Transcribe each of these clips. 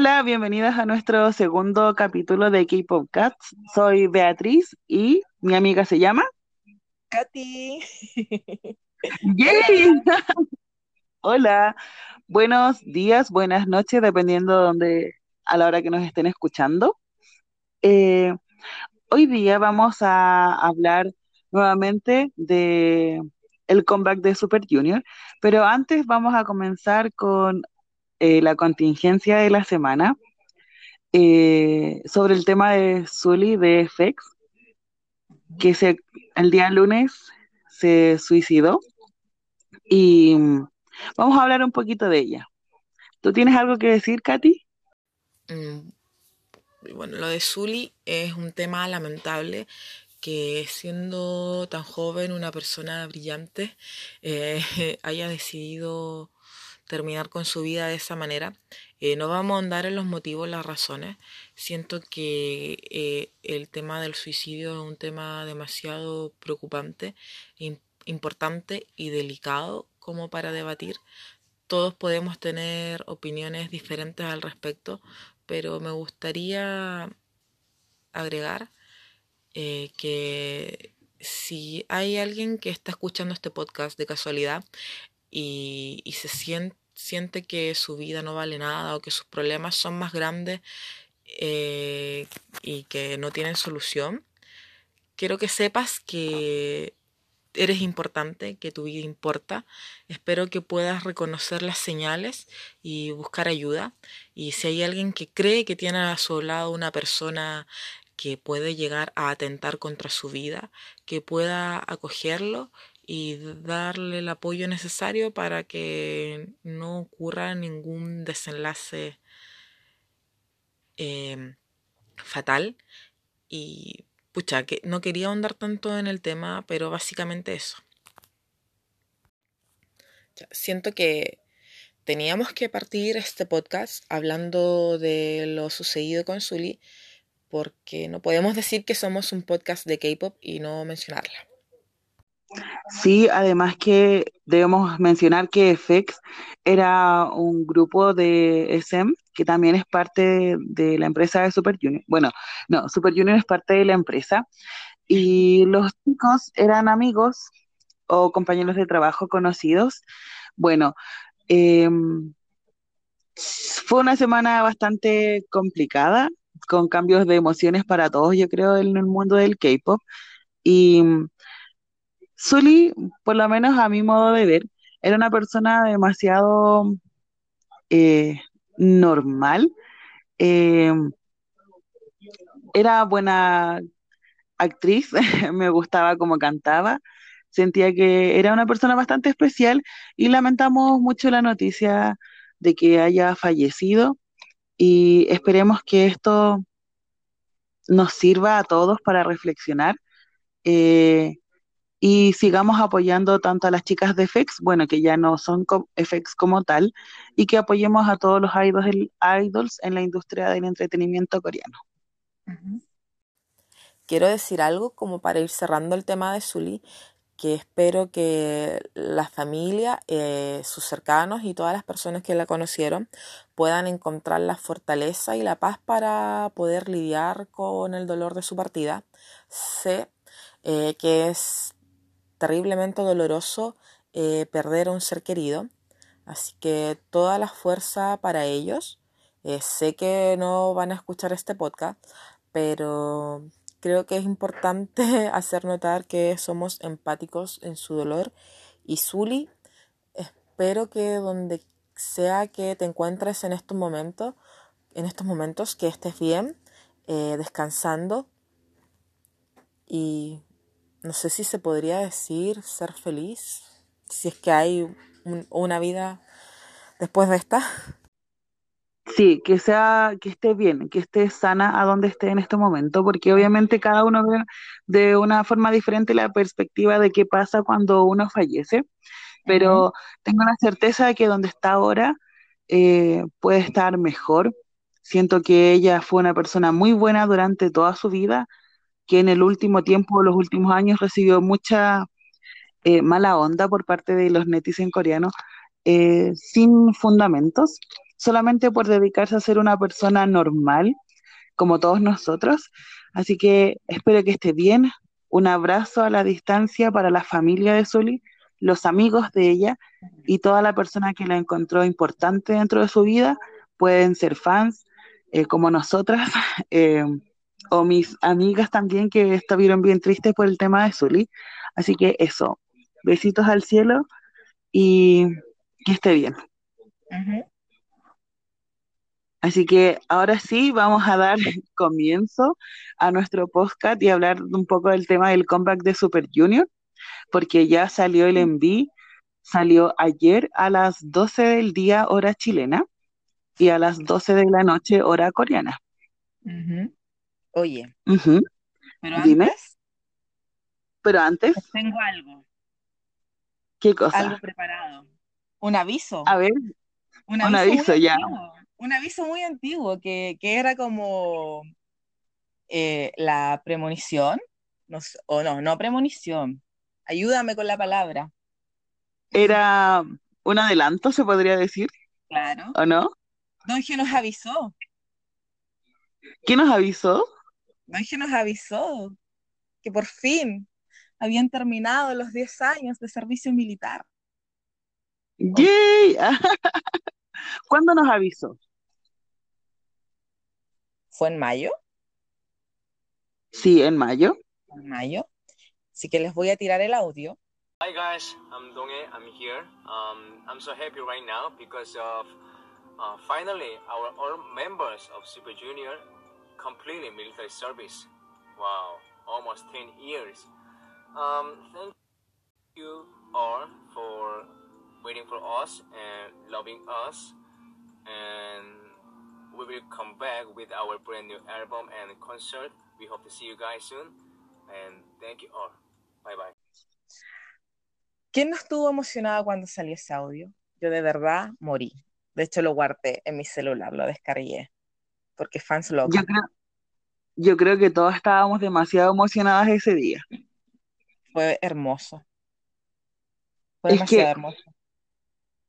Hola, bienvenidas a nuestro segundo capítulo de K-Pop Cats. Soy Beatriz y mi amiga se llama Katy. ¡Yay! Hola, buenos días, buenas noches, dependiendo de donde, a la hora que nos estén escuchando. Eh, hoy día vamos a hablar nuevamente de el comeback de Super Junior, pero antes vamos a comenzar con eh, la contingencia de la semana eh, sobre el tema de Zully de FX, que se, el día lunes se suicidó y mm, vamos a hablar un poquito de ella. ¿Tú tienes algo que decir, Katy? Mm, bueno, lo de Zully es un tema lamentable que siendo tan joven, una persona brillante, eh, haya decidido terminar con su vida de esa manera. Eh, no vamos a andar en los motivos, las razones. Siento que eh, el tema del suicidio es un tema demasiado preocupante, importante y delicado como para debatir. Todos podemos tener opiniones diferentes al respecto, pero me gustaría agregar eh, que si hay alguien que está escuchando este podcast de casualidad y, se siente siente que su vida no vale nada o que sus problemas son más grandes eh, y que no tienen solución, quiero que sepas que eres importante, que tu vida importa. Espero que puedas reconocer las señales y buscar ayuda. Y si hay alguien que cree que tiene a su lado una persona que puede llegar a atentar contra su vida, que pueda acogerlo y darle el apoyo necesario para que no ocurra ningún desenlace em, fatal. Y pucha, que no quería ahondar tanto en el tema, pero básicamente eso. Siento que teníamos que partir este podcast hablando de lo sucedido con Sully, porque no podemos decir que somos un podcast de K-pop y no mencionarla. Sí, además que debemos mencionar que FX era un grupo de SM que también es parte de la empresa de Super Junior. Bueno, no, Super Junior es parte de la empresa y los chicos eran amigos o compañeros de trabajo conocidos. Bueno, em, fue una semana bastante complicada, con cambios de emociones para todos, yo creo, en el mundo del K-pop. Y Zully, por lo menos a mi modo de ver, era una persona demasiado eh, normal. Eh, era buena actriz, me gustaba cómo cantaba, sentía que era una persona bastante especial y lamentamos mucho la noticia de que haya fallecido y esperemos que esto nos sirva a todos para reflexionar. Eh, y sigamos apoyando tanto a las chicas de FX, bueno, que ya no son FX como tal, y que apoyemos a todos los idols, en la industria del entretenimiento coreano. Quiero decir algo como para ir cerrando el tema de Sully, que espero que la familia, eh, sus cercanos y todas las personas que la conocieron puedan encontrar la fortaleza y la paz para poder lidiar con el dolor de su partida. Sé eh, que es terriblemente doloroso eh, perder a un ser querido. Así que toda la fuerza para ellos. Eh, sé que no van a escuchar este podcast, pero creo que es importante hacer notar que somos empáticos en su dolor. Y Zuli, espero que donde sea que te encuentres en estos momentos, en estos momentos que estés bien, eh, descansando y no sé si se podría decir ser feliz, si es que hay una vida después de esta. Sí, que sea, que esté bien, que esté sana a donde esté en este momento, porque obviamente cada uno ve de una forma diferente la perspectiva de qué pasa cuando uno fallece, pero tengo la certeza de que donde está ahora eh, puede estar mejor. Siento que ella fue una persona muy buena durante toda su vida, que en el último tiempo, los últimos años, recibió mucha eh, mala onda por parte de los netizen coreanos eh, sin fundamentos. solamente por dedicarse a ser una persona normal, como todos nosotros. Así que espero que esté bien. Un abrazo a la distancia para la familia de Zully, los amigos de ella y toda la persona que la encontró importante dentro de su vida. Pueden ser fans, eh, como nosotras, eh, o mis amigas también que estuvieron bien tristes por el tema de Zully. Así que eso, besitos al cielo y que esté bien. Así que ahora sí vamos a dar comienzo a nuestro podcast y hablar un poco del tema del comeback de Super Junior, porque ya salió el enví, salió ayer a las 12 del día hora chilena y a las 12 de la noche hora coreana. Oye, pero antes, pero antes tengo algo. ¿Qué cosa? Algo preparado. Un aviso. A ver, un aviso, ya. Un aviso muy antiguo que, era como eh, la premonición. No, o no, no premonición. Ayúdame con la palabra. Era un adelanto, se podría decir. Claro. ¿O no? Don G nos avisó. ¿Qué nos avisó? G nos avisó que por fin habían terminado los 10 años de servicio militar. ¡Yay! ¿Cuándo nos avisó? ¿Fue en mayo? Sí, en mayo. En mayo. Así que les voy a tirar el audio. Hi guys, I'm Donge. I'm here. Um, I'm so happy right now because of uh, finally our all members of Super Junior completing military service. Wow, almost 10 years. Um, thank you all for waiting for us and loving us. And we will come back with our brand new album and concert. We hope to see you guys soon. And thank you all. Bye bye. ¿Quién no estuvo emocionado cuando salió ese audio? Yo de verdad morí. De hecho, lo guardé en mi celular, lo descargué. Porque fans locos. Yo creo, yo creo que todos estábamos demasiado emocionadas ese día. Fue hermoso. Fue demasiado hermoso.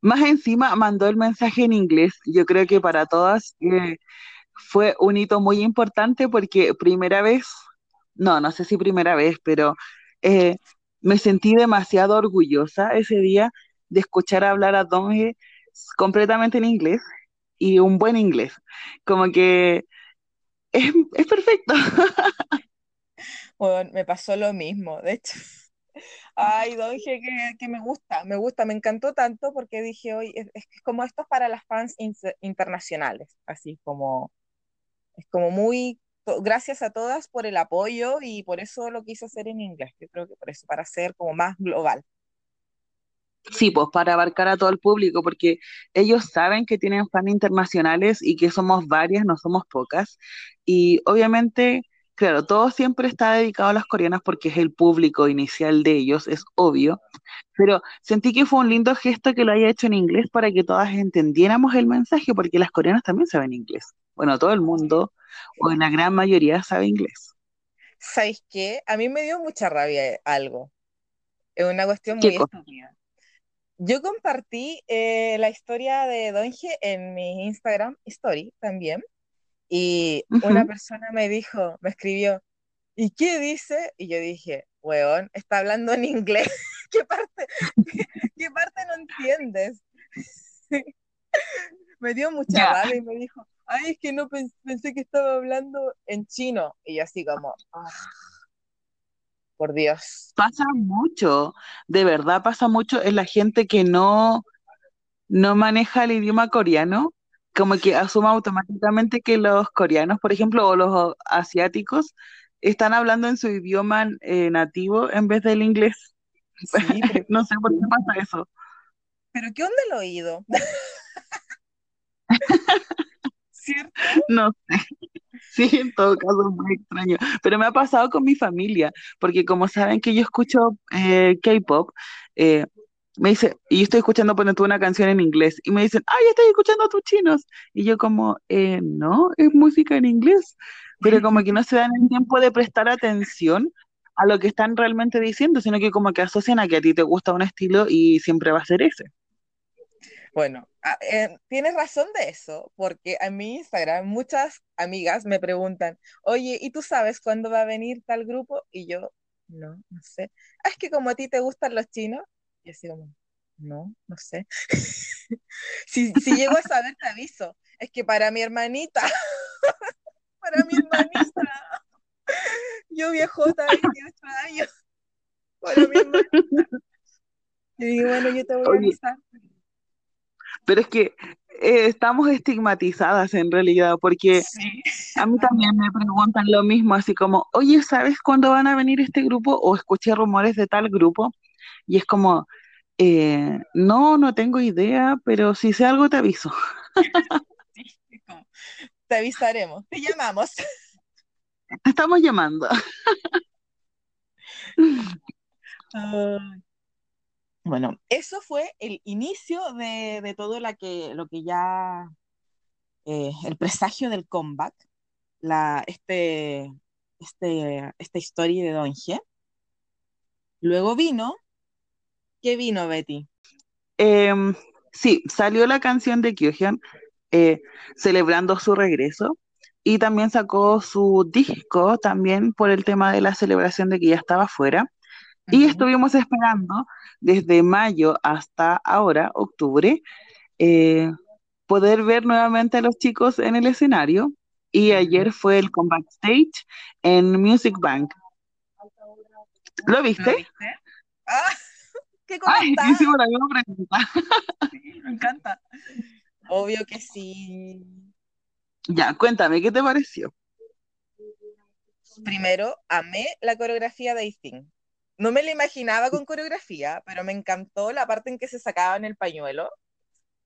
Más encima mandó el mensaje en inglés. Yo creo que para todas eh, fue un hito muy importante porque primera vez, no, no sé si primera vez, pero eh, me sentí demasiado orgullosa ese día de escuchar hablar a Donge completamente en inglés y un buen inglés. Como que es, es perfecto. Bueno, me pasó lo mismo, de hecho. Ay, dije que, que, me gusta, me gusta, me encantó tanto porque dije, hoy es, es, como esto es para las fans internacionales, así como, es como muy, gracias a todas por el apoyo y por eso lo quise hacer en inglés, yo creo que por eso, para ser como más global. Sí, pues para abarcar a todo el público, porque ellos saben que tienen fans internacionales y que somos varias, no somos pocas, y obviamente Claro, todo siempre está dedicado a las coreanas porque es el público inicial de ellos, es obvio, pero sentí que fue un lindo gesto que lo haya hecho en inglés para que todas entendiéramos el mensaje, porque las coreanas también saben inglés. Bueno, todo el mundo, o en la gran mayoría, sabe inglés. ¿Sabéis qué? A mí me dio mucha rabia algo. Es una cuestión muy estúpida. Yo compartí eh, la historia de Donge en mi Instagram Story también. Y una persona me dijo, me escribió, ¿y qué dice? Y yo dije, weón, está hablando en inglés. ¿Qué parte, qué, parte no entiendes? me dio mucha rabia y me dijo, ay, es que no pensé, que estaba hablando en chino. Y yo así como, ah, por Dios. Pasa mucho, de verdad pasa mucho en la gente que no, no maneja el idioma coreano como que asuma automáticamente que los coreanos, por ejemplo, o los asiáticos, están hablando en su idioma eh, nativo en vez del inglés. no sé por qué pasa eso. ¿Pero qué onda el oído? ¿Cierto? No sé. Sí, en todo caso es muy extraño. Pero me ha pasado con mi familia, porque como saben que yo escucho eh, K-pop, eh, me dice, y yo estoy escuchando tú una canción en inglés, y me dicen, ay, estoy escuchando a tus chinos. Y yo como, eh, no, es música en inglés, pero como que no se dan el tiempo de prestar atención a lo que están realmente diciendo, sino que como que asocian a que a ti te gusta un estilo y siempre va a ser ese. Bueno, ah, eh, tienes razón de eso, porque a mi Instagram muchas amigas me preguntan, oye, ¿y tú sabes cuándo va a venir tal grupo? Y yo, no, no sé. Ah, es que como a ti te gustan los chinos, y así como, no, no sé. si, si llego a saber, te aviso. Es que para mi hermanita, para mi hermanita, yo viejota, 28 años, para mi hermanita. Y bueno, yo te voy a avisar. Pero es que eh, estamos estigmatizadas en realidad, porque a mí también me preguntan lo mismo, así como, oye, ¿sabes cuándo van a venir este grupo? O escuché rumores de tal grupo, y es como, eh, no, no tengo idea, pero si sé algo te aviso. te avisaremos, te llamamos. Te estamos llamando. Bueno, eso fue el inicio de, todo la que, lo que ya, eh, el presagio del comeback, la, este, este, esta historia de Don G. Luego vino, ¿qué vino, Betty? Em, sí, salió la canción de Kyuhyun eh, celebrando su regreso y también sacó su disco también por el tema de la celebración de que ya estaba fuera. Y estuvimos esperando desde mayo hasta ahora, octubre, eh, poder ver nuevamente a los chicos en el escenario. Y ayer fue el comeback stage en Music Bank. ¿Lo viste? Ah, ¿Qué Ay, hicimos la misma pregunta. Sí, me encanta. Obvio que sí. Ya, cuéntame, ¿qué te pareció? Primero, amé la coreografía de Aistin. No me la imaginaba con coreografía, pero me encantó la parte en que se sacaban el pañuelo.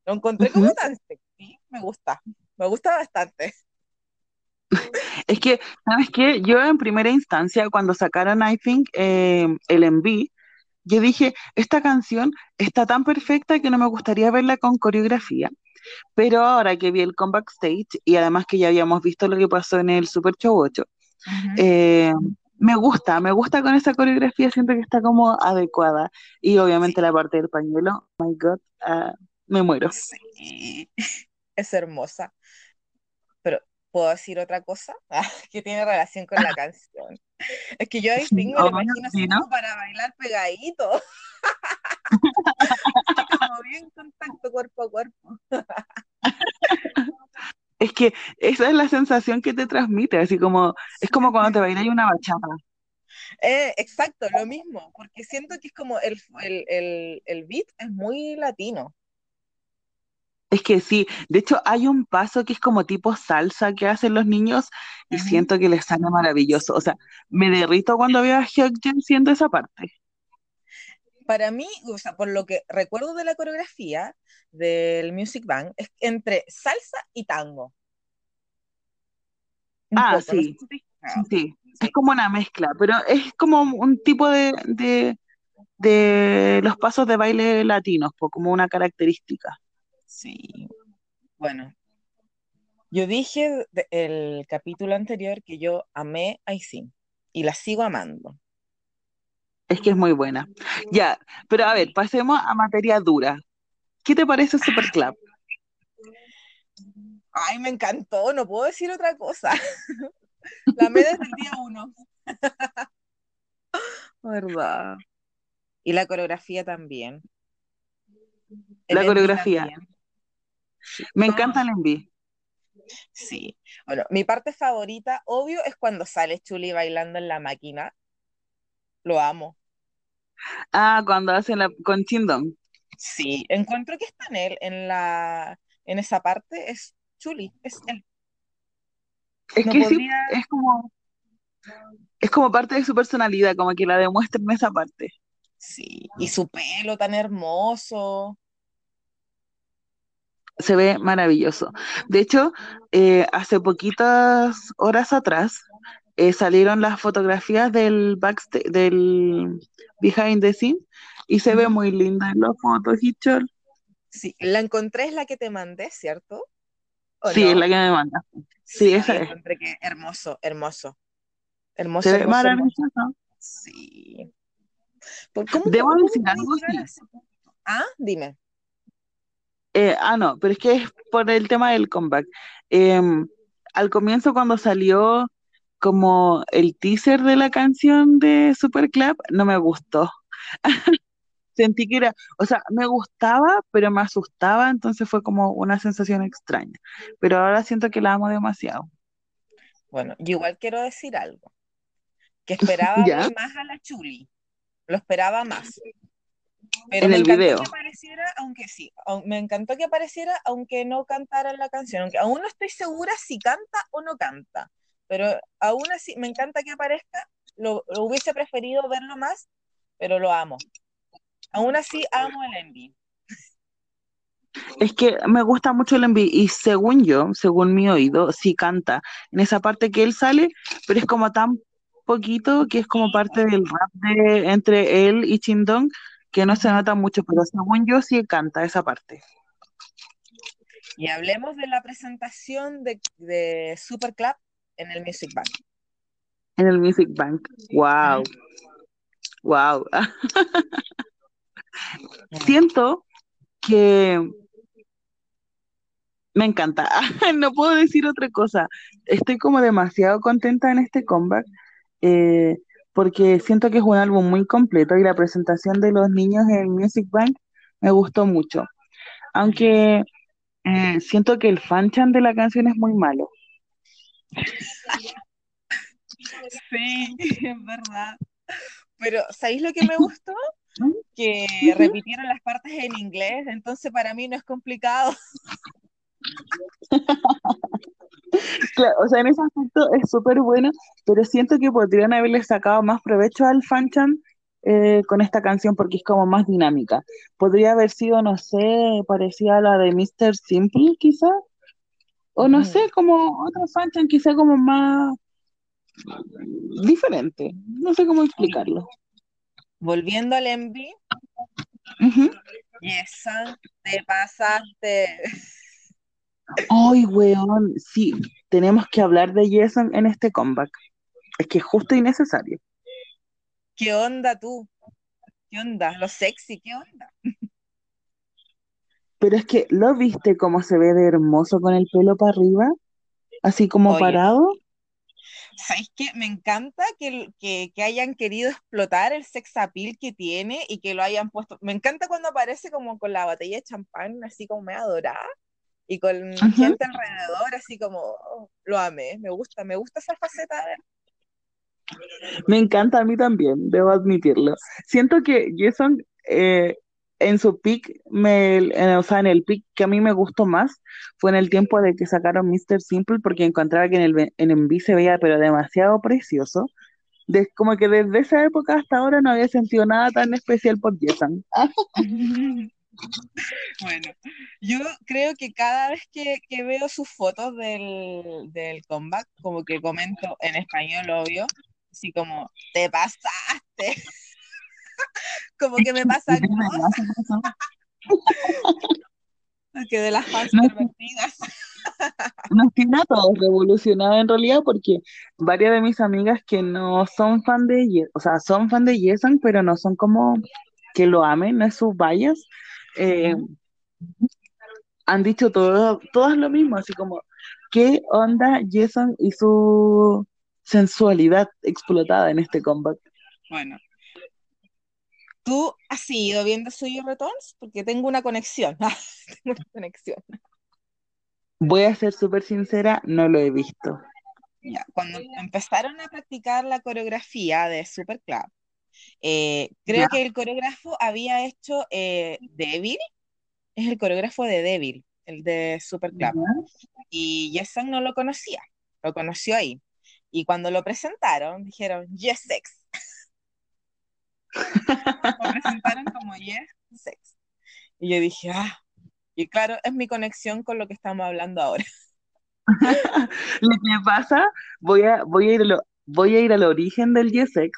Lo encontré como tan sexy. Me gusta. Me gusta bastante. Es que, ¿sabes qué? Yo en primera instancia, cuando sacaron, I think, eh, el MV, yo dije, esta canción está tan perfecta que no me gustaría verla con coreografía. Pero ahora que vi el comeback stage y además que ya habíamos visto lo que pasó en el Super Show 8, me gusta, me gusta con esa coreografía, siento que está como adecuada. Y obviamente la parte del pañuelo, oh my God, ah, me muero. Sí, es hermosa. Pero, ¿puedo decir otra cosa? Ah, que tiene relación con la canción. Es que yo ahí me lo imagino para bailar pegadito. como bien contacto cuerpo a cuerpo. Es que esa es la sensación que te transmite, así como, es como cuando te bailas una bachata. Eh, exacto, lo mismo, porque siento que es como el, el, beat es muy latino. Es que sí, de hecho hay un paso que es como tipo salsa que hacen los niños y siento que les sale maravilloso. O sea, me derrito cuando veo a Hyukjin siendo esa parte. Para mí, o sea, por lo que recuerdo de la coreografía, del Music Bank es entre salsa y tango. ah, sí. sí. es como una mezcla, pero es como un tipo de, de, los pasos de baile latinos, como una característica. Sí. Bueno, yo dije el capítulo anterior que yo amé a Isin y la sigo amando. Es que es muy buena. Ya, pero a ver, pasemos a materia dura. ¿Qué te parece Super Club? Ay, me encantó, no puedo decir otra cosa. La me desde el día uno. ¿Verdad? Y la coreografía también. la coreografía. Me encanta el enví. Sí. Bueno, mi parte favorita, obvio, es cuando sale Chuli bailando en la máquina. Lo amo. Ah, cuando hacen la con Chindong. Sí, encuentro que está en él, en la, en esa parte, es Chuli, es él. Es que sí, es como, es como parte de su personalidad, como que la demuestra en esa parte. Sí, y su pelo tan hermoso. Se ve maravilloso. De hecho, eh, hace poquitas horas atrás eh, salieron las fotografías del backstage, del behind the scenes y se ve muy linda en las fotos, Hitchell. Sí, la encontré, es la que te mandé, ¿cierto? Sí, es la que me mandaste. Sí, esa es. Que hermoso, hermoso. Hermoso. Se ve maravilloso. Sí. ¿Cómo, Debo decir algo Ah, dime. Eh, ah, no, pero es que es por el tema del comeback. Em, al comienzo cuando salió como el teaser de la canción de Super Club, no me gustó. Sentí que era, o sea, me gustaba, pero me asustaba, entonces fue como una sensación extraña. Pero ahora siento que la amo demasiado. Bueno, yo igual quiero decir algo, que esperaba más a la Chuli, lo esperaba más. Pero en me el encantó video. que apareciera, aunque sí, me encantó que apareciera, aunque no cantara la canción, aunque aún no estoy segura si canta o no canta, pero aún así me encanta que aparezca, lo, lo hubiese preferido verlo más, pero lo amo. Aún así amo el Envy. Es que me gusta mucho el envío y según yo, según mi oído, sí canta en esa parte que él sale, pero es como tan poquito que es como parte del rap de entre él y Chindong que no se nota mucho, pero según yo sí canta esa parte. Y hablemos de la presentación de, de Super Club en el Music Bank. En el Music Bank. Wow. Wow. Siento que me encanta. No puedo decir otra cosa. Estoy como demasiado contenta en este comeback eh, porque siento que es un álbum muy completo y la presentación de los niños en Music Bank me gustó mucho. Aunque eh, siento que el fanchan de la canción es muy malo. Sí, es verdad. Pero, ¿sabéis lo que me gustó? Que repitieron las partes en inglés, entonces para mí no es complicado. Claro, o sea, en ese aspecto es súper bueno, pero siento que podrían haberle sacado más provecho al fanchan eh, con esta canción porque es como más dinámica. Podría haber sido, no sé, parecida a la de Mr. Simple, quizá, o no sé, como otro fanchan, quizá como más diferente. No sé cómo explicarlo. Volviendo al Envy. Yesan, te pasaste. Ay, weón, sí, tenemos que hablar de Jason en este comeback. Es que es justo y necesario. ¿Qué onda tú? ¿Qué onda? Lo sexy, ¿qué onda? Pero es que, ¿lo viste cómo se ve de hermoso con el pelo para arriba? Así como Oye, parado. ¿sabéis qué? Me encanta que, que, que hayan querido explotar el sex appeal que tiene y que lo hayan puesto. Me encanta cuando aparece como con la botella de champán, así como me adorada, y con gente alrededor, así como oh, lo amé. Me gusta, me gusta esa faceta de. Me encanta a mí también, debo admitirlo. Siento que Jason eh, en su pick, me, en- o sea, en el pick que a mí me gustó más, fue en el tiempo de que sacaron Mr. Simple, porque encontraba que en el en MV se veía pero demasiado precioso. De- como que desde esa época hasta ahora no había sentido nada tan especial por Jason. Bueno, yo creo que cada vez que, que veo sus fotos del, del comeback, como que comento en español, obvio, así como, te pasaste, como que me pasan cosas que de las fans No, pervertidas. Nos tiene a todos revolucionados en realidad porque varias de mis amigas que no son fan de Ye- o sea, son fan de Jason, pero no son como que lo amen, no es sus bias, eh, han dicho todo, todas lo mismo, así como, ¿qué onda Jason y su sensualidad explotada en este comeback? Bueno, ¿tú has seguido viendo Suyo Returns? Porque tengo una conexión. tengo una conexión. Voy a ser súper sincera, no lo he visto. Ya, Cuando empezaron a practicar la coreografía de Super Club, eh, creo ¿Ya? que el coreógrafo había hecho eh, Devil, es el coreógrafo de Devil, el de Super Club, y Jason no lo conocía, lo conoció ahí. Y cuando lo presentaron, dijeron Yes Sex. Lo presentaron como Yes Sex. Y yo dije, ah, y claro, es mi conexión con lo que estamos hablando ahora. Lo que pasa, voy a, voy a ir lo- voy a ir al origen del Yesex.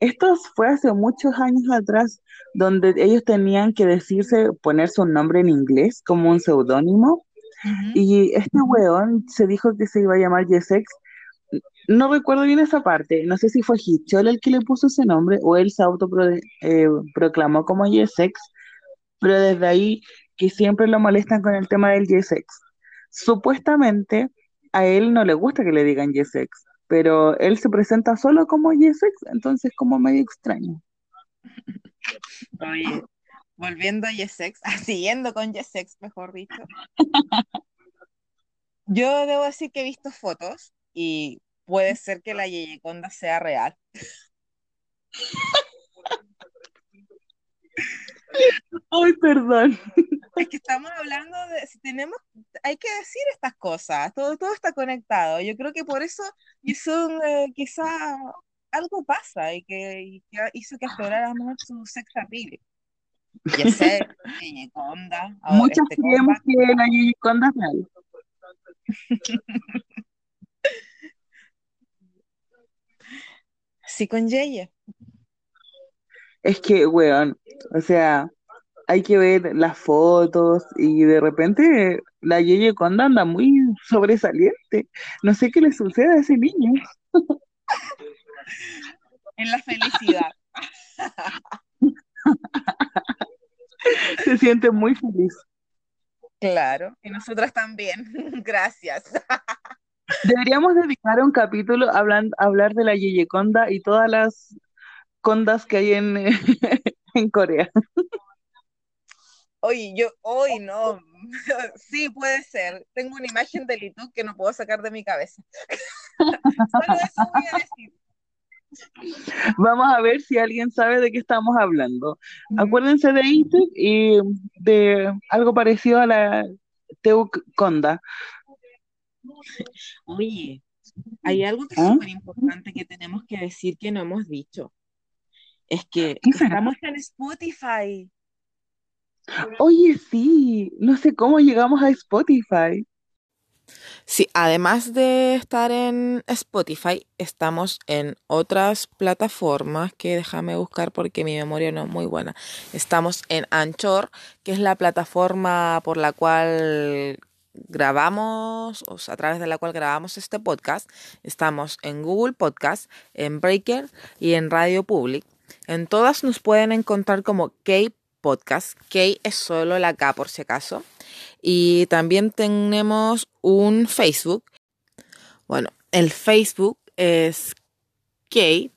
Esto fue hace muchos años atrás, donde ellos tenían que decirse, ponerse un nombre en inglés como un seudónimo, y este weón se dijo que se iba a llamar Yesex. No recuerdo bien esa parte, no sé si fue Hichol el que le puso ese nombre o él se autoproclamó como Yesex, pero desde ahí que siempre lo molestan con el tema del J-Sex. Supuestamente a él no le gusta que le digan J-Sex, pero él se presenta solo como J-Sex, entonces como medio extraño. Oye, volviendo a Yesex, siguiendo con Yesex, mejor dicho. Yo debo decir que he visto fotos y puede ser que la Yeyeconda sea real. Ay, perdón. Es que estamos hablando de, si tenemos, hay que decir estas cosas, todo, todo está conectado. Yo creo que por eso hizo eh, quizá algo pasa y que, y que hizo que afloráramos su sex appeal. Yeyeconda. Muchos este creemos que la Yeyeconda es real. Con Yeye. Es que, weón, o sea, hay que ver las fotos y de repente la Yeye Conda anda muy sobresaliente. No sé qué le sucede a ese niño. En la felicidad. Se siente muy feliz. Claro, y nosotras también. Gracias. Deberíamos dedicar un capítulo a hablar de la Yeye Conda y todas las condas que hay en, en Corea. Oye, yo, hoy no. Sí, puede ser. Tengo una imagen de Litu que no puedo sacar de mi cabeza. Solo eso voy a decir. Vamos a ver si alguien sabe de qué estamos hablando. Acuérdense de ITEC y de algo parecido a la Teuk Conda. Oye, hay algo que es ¿Ah? súper importante que tenemos que decir que no hemos dicho. Es que estamos en Spotify. Oye, sí, no sé cómo llegamos a Spotify. Sí, además de estar en Spotify, estamos en otras plataformas que déjame buscar porque mi memoria no es muy buena. Estamos en Anchor, que es la plataforma por la cual grabamos, a través de la cual grabamos este podcast. Estamos en Google Podcast, en Breaker y en Radio Public. En todas nos pueden encontrar como K Podcast. K es solo la K por si acaso. Y también tenemos un Facebook. Bueno, el Facebook es K,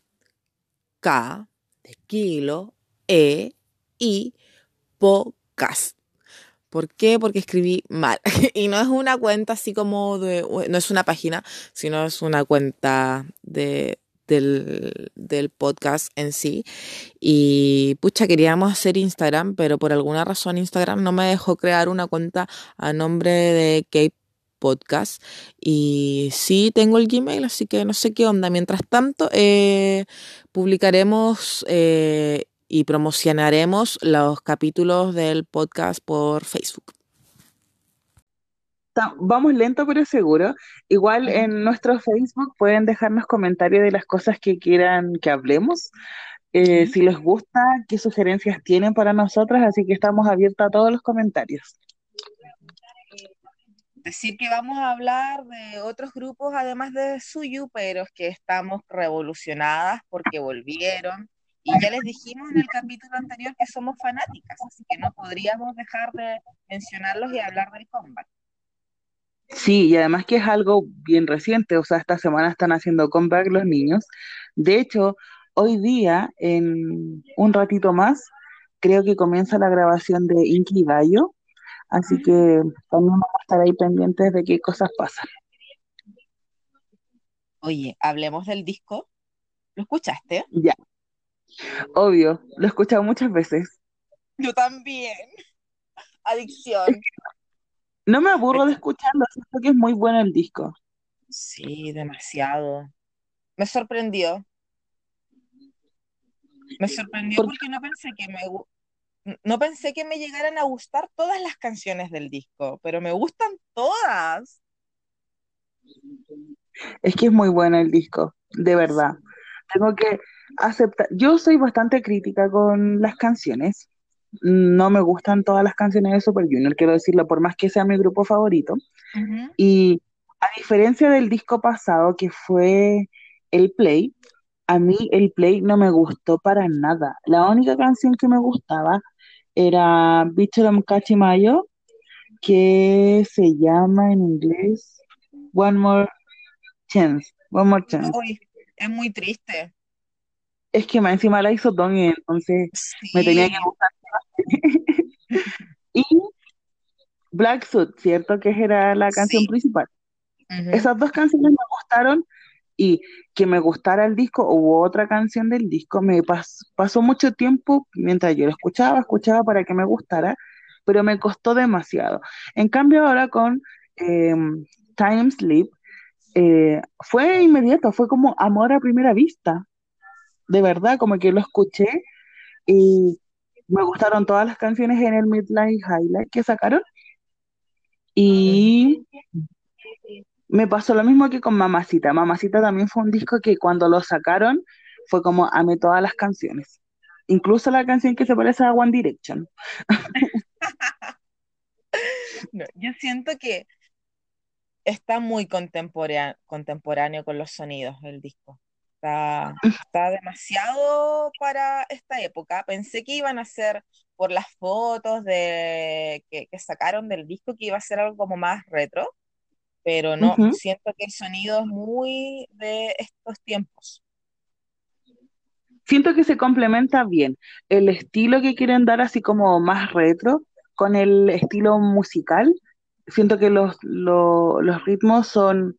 K de kilo, E, I, podcast. ¿Por qué? Porque escribí mal. y no es una cuenta así como de, no es una página, sino es una cuenta de, del, del podcast en sí. Y pucha, queríamos hacer Instagram, pero por alguna razón Instagram no me dejó crear una cuenta a nombre de Cape Podcast. Y sí tengo el Gmail, así que no sé qué onda. Mientras tanto, eh, publicaremos eh, y promocionaremos los capítulos del podcast por Facebook. Vamos lento pero seguro. Igual en nuestro Facebook pueden dejarnos comentarios de las cosas que quieran que hablemos. Eh, si les gusta, qué sugerencias tienen para nosotras, así que estamos abiertas a todos los comentarios. Decir que vamos a hablar de otros grupos además de Suyu, pero es que estamos revolucionadas porque volvieron. Y ya les dijimos en el capítulo anterior que somos fanáticas, así que no podríamos dejar de mencionarlos y hablar del comeback. Sí, y además que es algo bien reciente, o sea, esta semana están haciendo comeback los niños. De hecho, hoy día, en un ratito más, creo que comienza la grabación de Inky Bayo, así que también vamos a estar ahí pendientes de qué cosas pasan. Oye, hablemos del disco. ¿Lo escuchaste? Ya, obvio, lo he escuchado muchas veces. Yo también. Adicción. No me aburro de escucharlo, siento que es muy bueno el disco. Sí, demasiado. Me sorprendió. Me sorprendió Por- porque no pensé que me no pensé que me llegaran a gustar todas las canciones del disco, pero me gustan todas. Es que es muy bueno el disco, de verdad. Tengo que aceptar, yo soy bastante crítica con las canciones. No me gustan todas las canciones de Super Junior, quiero decirlo, por más que sea mi grupo favorito. Y a diferencia del disco pasado, que fue el Play, a mí el Play no me gustó para nada. La única canción que me gustaba era Bicharam Cachimayo, que se llama en inglés One More Chance. One More Chance. Uy, es muy triste. Es que más encima la hizo Donnie, entonces me tenía que gustar. Y Black Suit, ¿cierto? Que era la canción Sí. principal. Esas dos canciones me gustaron y que me gustara el disco o otra canción del disco, me pas- pasó mucho tiempo mientras yo lo escuchaba, escuchaba para que me gustara, pero me costó demasiado. En cambio ahora con eh, Time Sleep eh, fue inmediato, fue como amor a primera vista, de verdad, como que lo escuché y me gustaron todas las canciones en el Midnight Highlight que sacaron y me pasó lo mismo que con Mamacita. Mamacita también fue un disco que cuando lo sacaron fue como amé todas las canciones, incluso la canción que se parece a One Direction. Yo siento que está muy contemporáneo, con los sonidos el disco. Está, está demasiado para esta época. Pensé que iban a ser, por las fotos de, que, que sacaron del disco, que iba a ser algo como más retro, pero no, siento que el sonido es muy de estos tiempos. Siento que se complementa bien el estilo que quieren dar así como más retro con el estilo musical. Siento que los, lo- los ritmos son,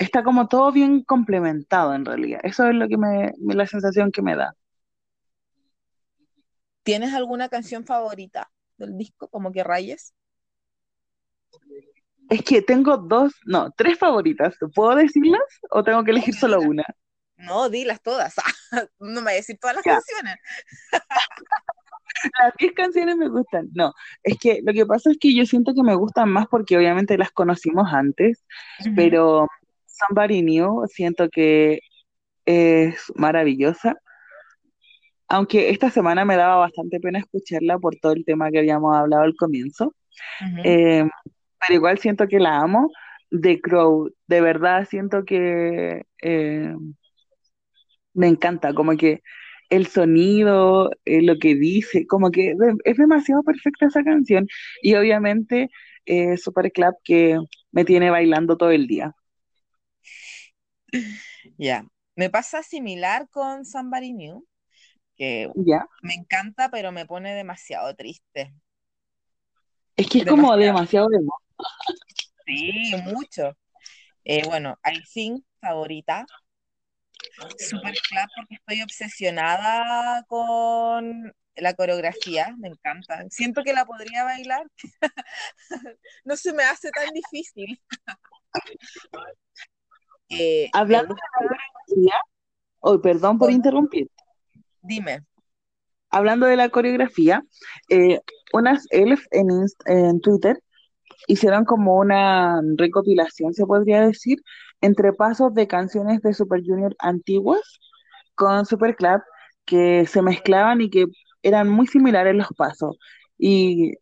está como todo bien complementado en realidad. Eso es lo que me, la sensación que me da. ¿Tienes alguna canción favorita del disco, como que rayes? Es que tengo dos, no, tres favoritas. ¿Puedo decirlas o tengo que elegir solo una? No, dilas todas. No me voy a decir todas las Ya. canciones. Las 10 canciones me gustan. No, es que lo que pasa es que yo siento que me gustan más porque obviamente las conocimos antes, pero Somebody New siento que es maravillosa. Aunque esta semana me daba bastante pena escucharla por todo el tema que habíamos hablado al comienzo. Eh, pero igual siento que la amo. The Crow, de verdad siento que eh, me encanta, como que el sonido, eh, lo que dice, como que es demasiado perfecta esa canción. Y obviamente eh, Super Club que me tiene bailando todo el día. Ya. Me pasa similar con Somebody New, que ¿Ya? me encanta, pero me pone demasiado triste. Es que es como Demasiado. demasiado emo. Sí, mucho. Eh, bueno, I Think, favorita. Super Club, porque estoy obsesionada con la coreografía, me encanta. Siento que la podría bailar. No se me hace tan difícil. Eh, Hablando de la coreografía, oh, perdón por ¿Cómo? interrumpir. dime. Hablando de la coreografía, eh, unas elf en, en Twitter hicieron como una recopilación, se podría decir, entre pasos de canciones de Super Junior antiguas con Super Club que se mezclaban y que eran muy similares los pasos. Y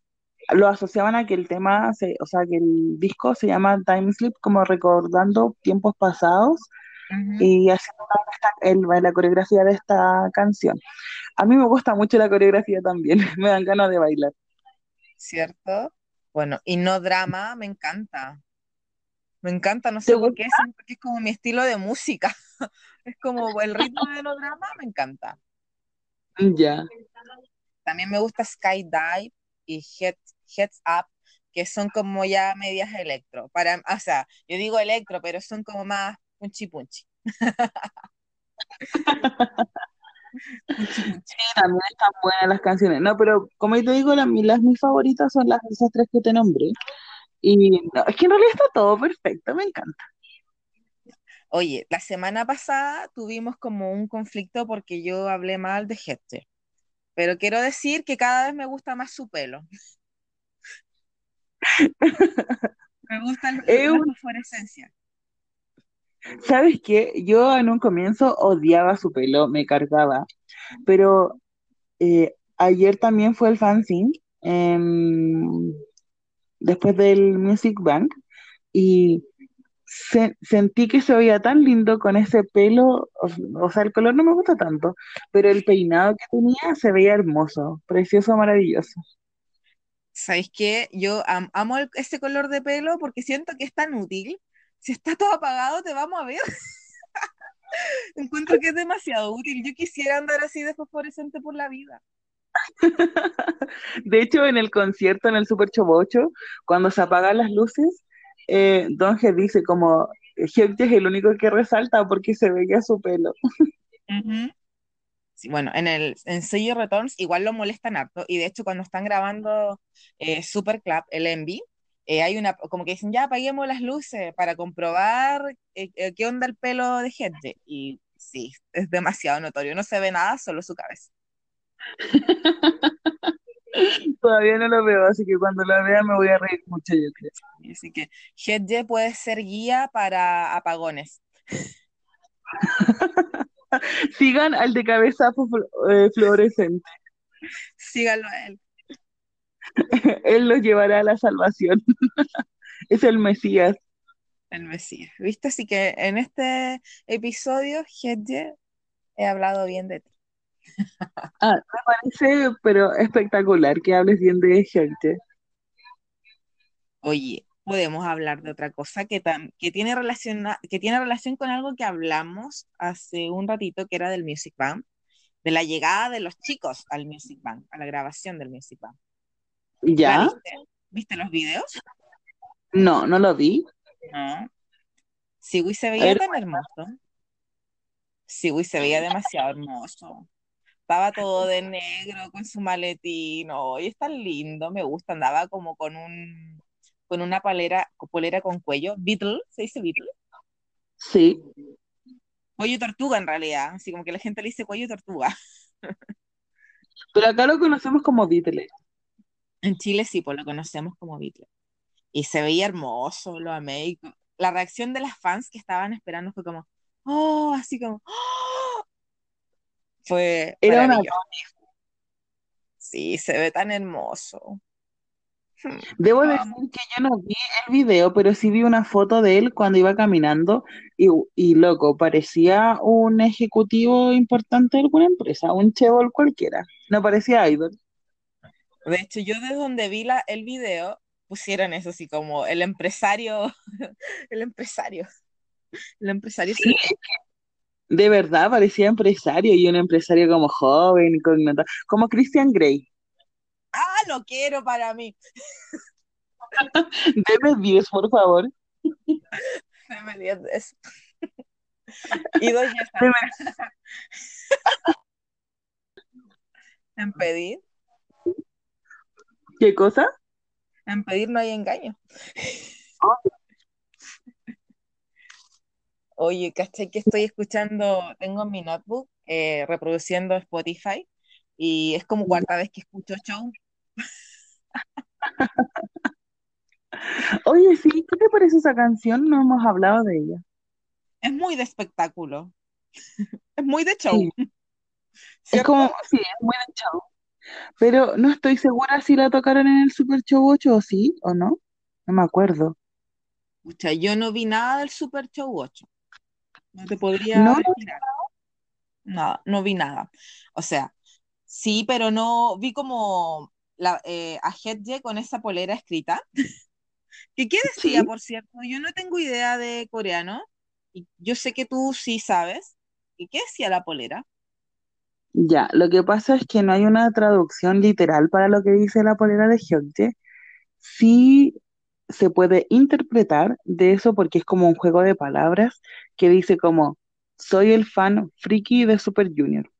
lo asociaban a que el tema, se- o sea, que el disco se llama Time Slip, como recordando tiempos pasados y haciendo esta- el- la coreografía de esta canción. A mí me gusta mucho la coreografía también, me dan ganas de bailar. ¿Cierto? Bueno, y no drama, me encanta. Me encanta, no ¿Te sé por qué, siento que es como mi estilo de música. Es como el ritmo de no drama, me encanta. Ya. También me gusta Skydive y Head, Heads Up, que son como ya medias electro. Para, o sea, yo digo electro, pero son como más punchi punchi. Punchi. También están buenas las canciones. No, pero como te digo, la- mi- las mis favoritas son las esas tres que te nombré. Y no, es que en realidad está todo perfecto, me encanta. Oye, la semana pasada tuvimos como un conflicto porque yo hablé mal de Hester, pero quiero decir que cada vez me gusta más su pelo. Me gusta el- la fosforescencia. ¿Sabes qué? Yo en un comienzo odiaba su pelo, me cargaba, pero eh, ayer también fue el fanzine, em, después del Music Bank, y se- sentí que se veía tan lindo con ese pelo, o, o sea, el color no me gusta tanto, pero el peinado que tenía se veía hermoso, precioso, maravilloso. ¿Sabéis qué? Yo am- amo el- ese color de pelo porque siento que es tan útil. Si está todo apagado, te vamos a ver. Encuentro que es demasiado útil. Yo quisiera andar así de fosforescente por la vida. De hecho, en el concierto, en el Super Chobocho, cuando se apagan las luces, eh, Don G dice como, Hyuk es el único que resalta porque se veía su pelo. Ujú. Sí, bueno, en el en Sello Returns igual lo molestan harto y de hecho cuando están grabando eh, Super Club, el Envy, eh, hay una, como que dicen, ya apaguemos las luces para comprobar eh, eh, qué onda el pelo de gente y sí, es demasiado notorio, no se ve nada, solo su cabeza. Todavía no lo veo, así que cuando lo vea me voy a reír mucho, yo creo. Así que Hedge puede ser guía para apagones. Sigan al de cabeza eh, fluorescente. Síganlo a él. Él los llevará a la salvación. Es el Mesías. El Mesías. ¿Viste? Así que en este episodio, Hedge, he hablado bien de ti. Ah, me parece, pero espectacular que hables bien de gente. Oye, podemos hablar de otra cosa que, tam- que tiene relación, que tiene relación con algo que hablamos hace un ratito, que era del Music Bank, de la llegada de los chicos al Music Bank, a la grabación del Music Bank. ¿La ¿Ya? viste? ¿Viste los videos? No, no lo vi. No. Siwi se veía tan hermoso. Siwi se veía demasiado hermoso. Estaba todo de negro con su maletín. y es tan lindo, me gusta. Andaba como con un con una polera, polera con cuello. Beatle, ¿se dice Beatle? sí. Cuello tortuga en realidad. Así como que la gente le dice cuello tortuga. Pero acá lo conocemos como Beatles. En Chile sí, pues lo conocemos como Beatle. Y se veía hermoso, lo amé. La reacción de las fans que estaban esperando fue como, oh, así como, ¡oh! Fue Era una... maravilloso. Sí, se ve tan hermoso. Debo lo decir que yo no vi el video, pero sí vi una foto de él cuando iba caminando y, y loco, parecía un ejecutivo importante de alguna empresa, un chebol cualquiera. No parecía idol. De hecho, yo desde donde vi la, el video pusieron eso así como el empresario, el empresario, el empresario Sí, de verdad parecía empresario y un empresario como joven, con como Christian Grey. Lo quiero para mí. Deme 10, por favor. Me dio eso. Y Deme- está. En pedir, ¿Qué cosa? en pedir no hay engaño. Oye, ¿cachai que estoy escuchando? Tengo en mi notebook eh, reproduciendo Spotify y es como cuarta vez que escucho show. Oye, sí, ¿qué te parece esa canción? No hemos hablado de ella. Es muy de espectáculo, es muy de show, Sí, es como, sí, es muy de show. Pero no estoy segura si la tocaron en el Super Show 8 o sí o no. No me acuerdo. Pucha, yo no vi nada del Super Show 8. No te podría No, algo. Nada, no vi nada. O sea, sí, pero no vi como la, eh, a Hedge con esa polera escrita. ¿Que qué decía, sí. por cierto? Yo no tengo idea de coreano. Y yo sé que tú sí sabes. ¿Y qué decía la polera? Ya, lo que pasa es que no hay una traducción literal para lo que dice la polera de Hyuktae. Sí se puede interpretar de eso porque es como un juego de palabras que dice como soy el fan friki de Super Junior.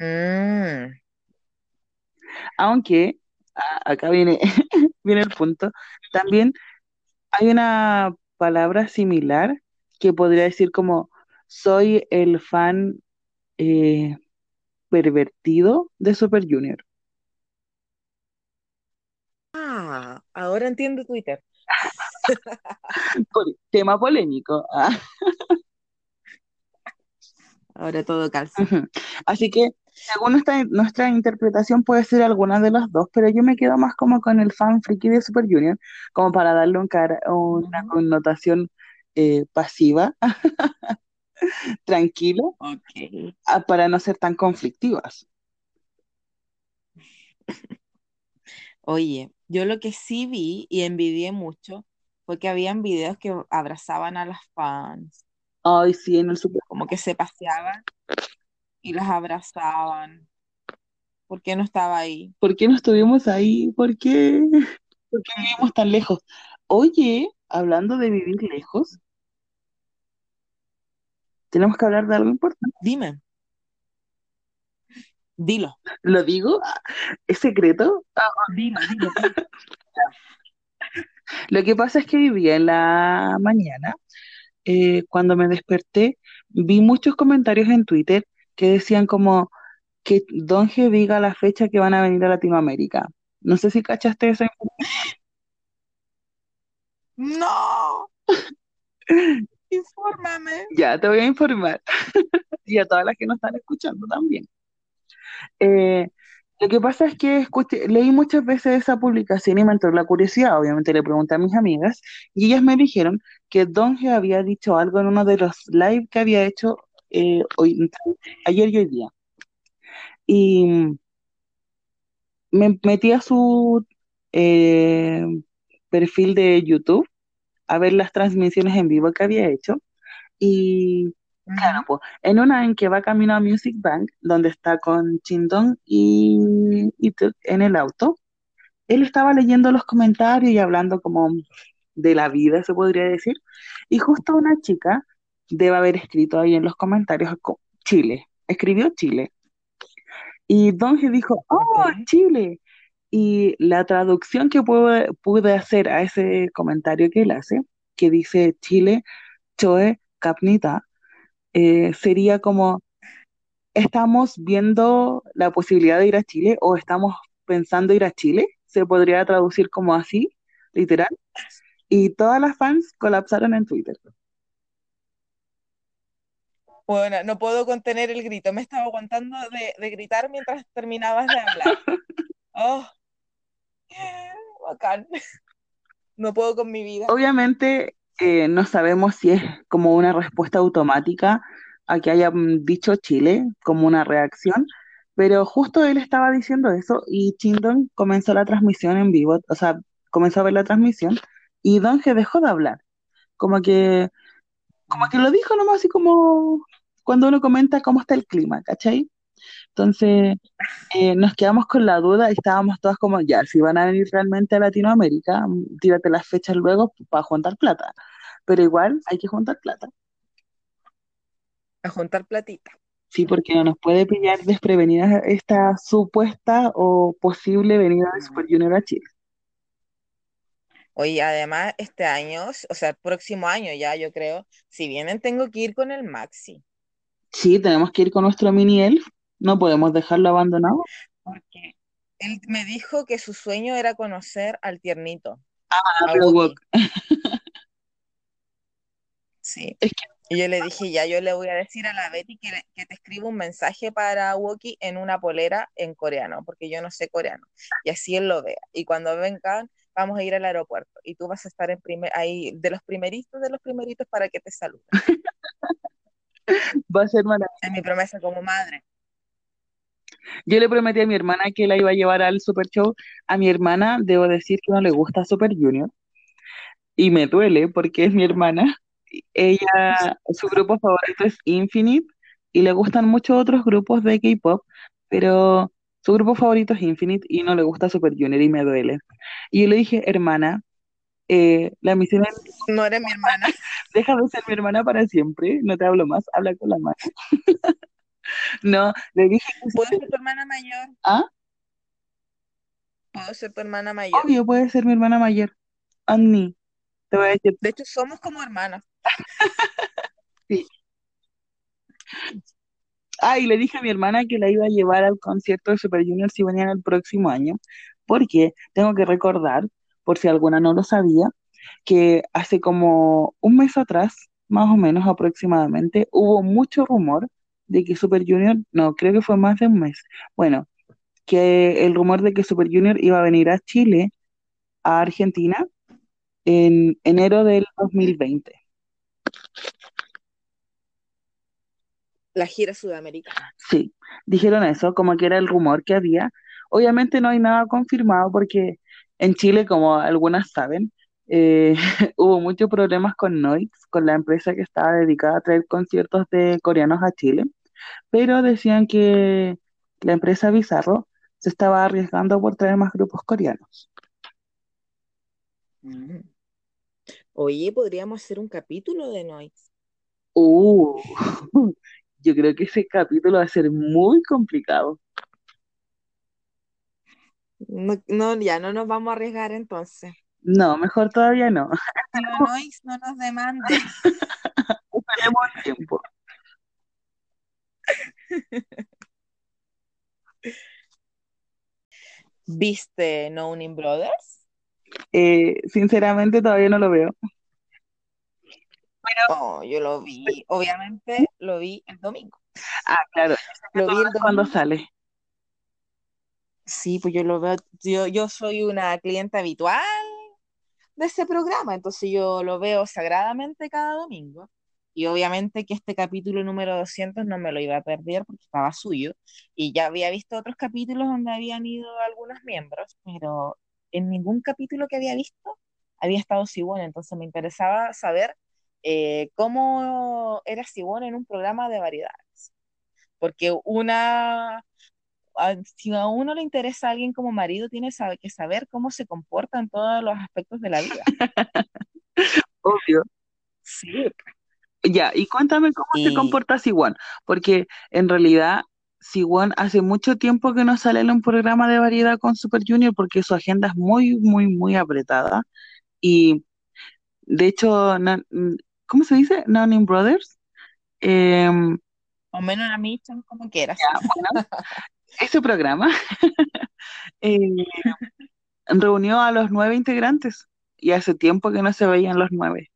Mm, Aunque, a- acá viene, viene el punto, también hay una palabra similar que podría decir como soy el fan eh, pervertido de Super Junior. Ah, ahora entiendo Twitter. Tema polémico. ah. Ahora todo calza. Así que, según nuestra, nuestra interpretación, puede ser alguna de las dos, pero yo me quedo más como con el fan friki de Super Junior, como para darle un cara- una connotación eh, pasiva, ah, para no ser tan conflictivas. Oye, yo lo que sí vi y envidié mucho fue que habían videos que abrazaban a las fans, Ay, sí, en el super. como que se paseaban y las abrazaban. ¿Por qué no estaba ahí? ¿Por qué no estuvimos ahí? ¿Por qué? ¿Por qué vivimos tan lejos? Oye, hablando de vivir lejos, tenemos que hablar de algo importante. Dime, dilo, ¿Lo digo? ¿Es secreto? dilo, dilo. Lo que pasa es que vivía en la mañana, eh, cuando me desperté, vi muchos comentarios en Twitter que decían como que Donge diga la fecha que van a venir a Latinoamérica. No sé si cachaste esa información. No, infórmame. Ya, te voy a informar. Y a todas las que nos están escuchando también. Eh, lo que pasa es que escuché, leí muchas veces esa publicación y me entró la curiosidad. Obviamente le pregunté a mis amigas y ellas me dijeron que Donge había dicho algo en uno de los live que había hecho eh, hoy, ayer y hoy día. Y me metí a su eh, perfil de YouTube a ver las transmisiones en vivo que había hecho. Y claro, pues, en una en que va camino a Music Bank, donde está con Chindong y, y en el auto, él estaba leyendo los comentarios y hablando como de la vida, se podría decir. Y justo una chica debe haber escrito ahí en los comentarios co- Chile, escribió Chile. Y Donge dijo, oh. Chile. Y la traducción que pude, pude hacer a ese comentario que él hace, que dice Chile, Choe, Capnita, eh, sería como, estamos viendo la posibilidad de ir a Chile o estamos pensando ir a Chile, se podría traducir como así, literal. Y todas las fans colapsaron en Twitter. Bueno, no puedo contener el grito. Me estaba aguantando de, de gritar mientras terminabas de hablar. Oh, bacán. No puedo con mi vida. Obviamente eh, no sabemos si es como una respuesta automática a que hayan dicho Chile, como una reacción, pero justo él estaba diciendo eso y Chindon comenzó la transmisión en vivo, o sea, comenzó a ver la transmisión y Donge dejó de hablar, como que, como que lo dijo nomás así como cuando uno comenta cómo está el clima, ¿cachai? Entonces eh, nos quedamos con la duda y estábamos todas como, ya, si van a venir realmente a Latinoamérica, mm, tírate las fechas luego para juntar plata. Pero igual hay que juntar plata. A juntar platita. Sí, porque no nos puede pillar desprevenidas esta supuesta o posible venida de Super Junior a Chile. Oye, además, este año, o sea, el próximo año ya, yo creo, si vienen, tengo que ir con el Maxi. Sí, tenemos que ir con nuestro mini elf, no podemos dejarlo abandonado. Porque él me dijo que su sueño era conocer al tiernito, Ah. Wok, Sí. es que Y yo le dije, ya, yo le voy a decir a la Betty que, que te escriba un mensaje para Wookie en una polera en coreano, porque yo no sé coreano. Y así él lo vea. Y cuando vengan, vamos a ir al aeropuerto. Y tú vas a estar en primer, ahí, de los primeritos, de los primeritos, para que te saluden. va a ser maravilloso. Es mi promesa como madre. Yo le prometí a mi hermana que la iba a llevar al Super Show. A mi hermana debo decir que no le gusta Super Junior y me duele porque es mi hermana. Ella, su grupo favorito es Infinite y le gustan muchos otros grupos de K-pop, pero su grupo favorito es Infinite y no le gusta Super Junior y me duele. Y yo le dije, hermana, eh, la misión No eres mi hermana. deja de ser mi hermana para siempre, no te hablo más, habla con la mano. No, le dije, ¿Puedo ser tu hermana mayor? ah, ¿Puedo ser tu hermana mayor? obvio, puede ser mi hermana mayor. Annie, te voy a decir, De hecho, somos como hermanas. sí. Ah, y le dije a mi hermana que la iba a llevar al concierto de Super Junior si venían el próximo año, porque tengo que recordar, por si alguna no lo sabía, que hace como un mes atrás, más o menos aproximadamente, hubo mucho rumor de que Super Junior, no, creo que fue más de un mes, bueno, que el rumor de que Super Junior iba a venir a Chile, a Argentina, en enero del 2020. La gira sudamericana. Sí, dijeron eso, como que era el rumor que había. Obviamente no hay nada confirmado porque en Chile, como algunas saben, eh, hubo muchos problemas con Noix, con la empresa que estaba dedicada a traer conciertos de coreanos a Chile, pero decían que la empresa Bizarro se estaba arriesgando por traer más grupos coreanos. Mm. Oye, podríamos hacer un capítulo de Noix. Uh, yo creo que ese capítulo va a ser muy complicado. No, no, ya no nos vamos a arriesgar entonces. No, mejor todavía no. Noix, no nos demandes. Esperemos el tiempo. ¿Viste No Name Brothers? Eh, sinceramente todavía no lo veo. Oh, yo lo vi, obviamente lo vi el domingo. Ah, claro, Lo vi el cuando sale. Sí, pues yo lo veo, yo, yo soy una clienta habitual de ese programa, entonces yo lo veo sagradamente cada domingo. Y obviamente que este capítulo número 200 no me lo iba a perder porque estaba suyo. Y ya había visto otros capítulos donde habían ido algunos miembros, pero en ningún capítulo que había visto había estado Siwon. Entonces me interesaba saber eh, cómo era Siwon en un programa de variedades. Porque una, a- si a uno le interesa a alguien como marido, tiene sabe- que saber cómo se comporta en todos los aspectos de la vida. Obvio. Sí. Ya, y cuéntame cómo se comporta Siwon, porque en realidad Siwon hace mucho tiempo que no sale en un programa de variedad con Super Junior porque su agenda es muy, muy, muy apretada. Y de hecho, na- ¿cómo se dice? Nine Brothers. Em, o menos a mí, como quieras. ya, bueno, ese programa eh, reunió a los nueve integrantes y hace tiempo que no se veían los nueve.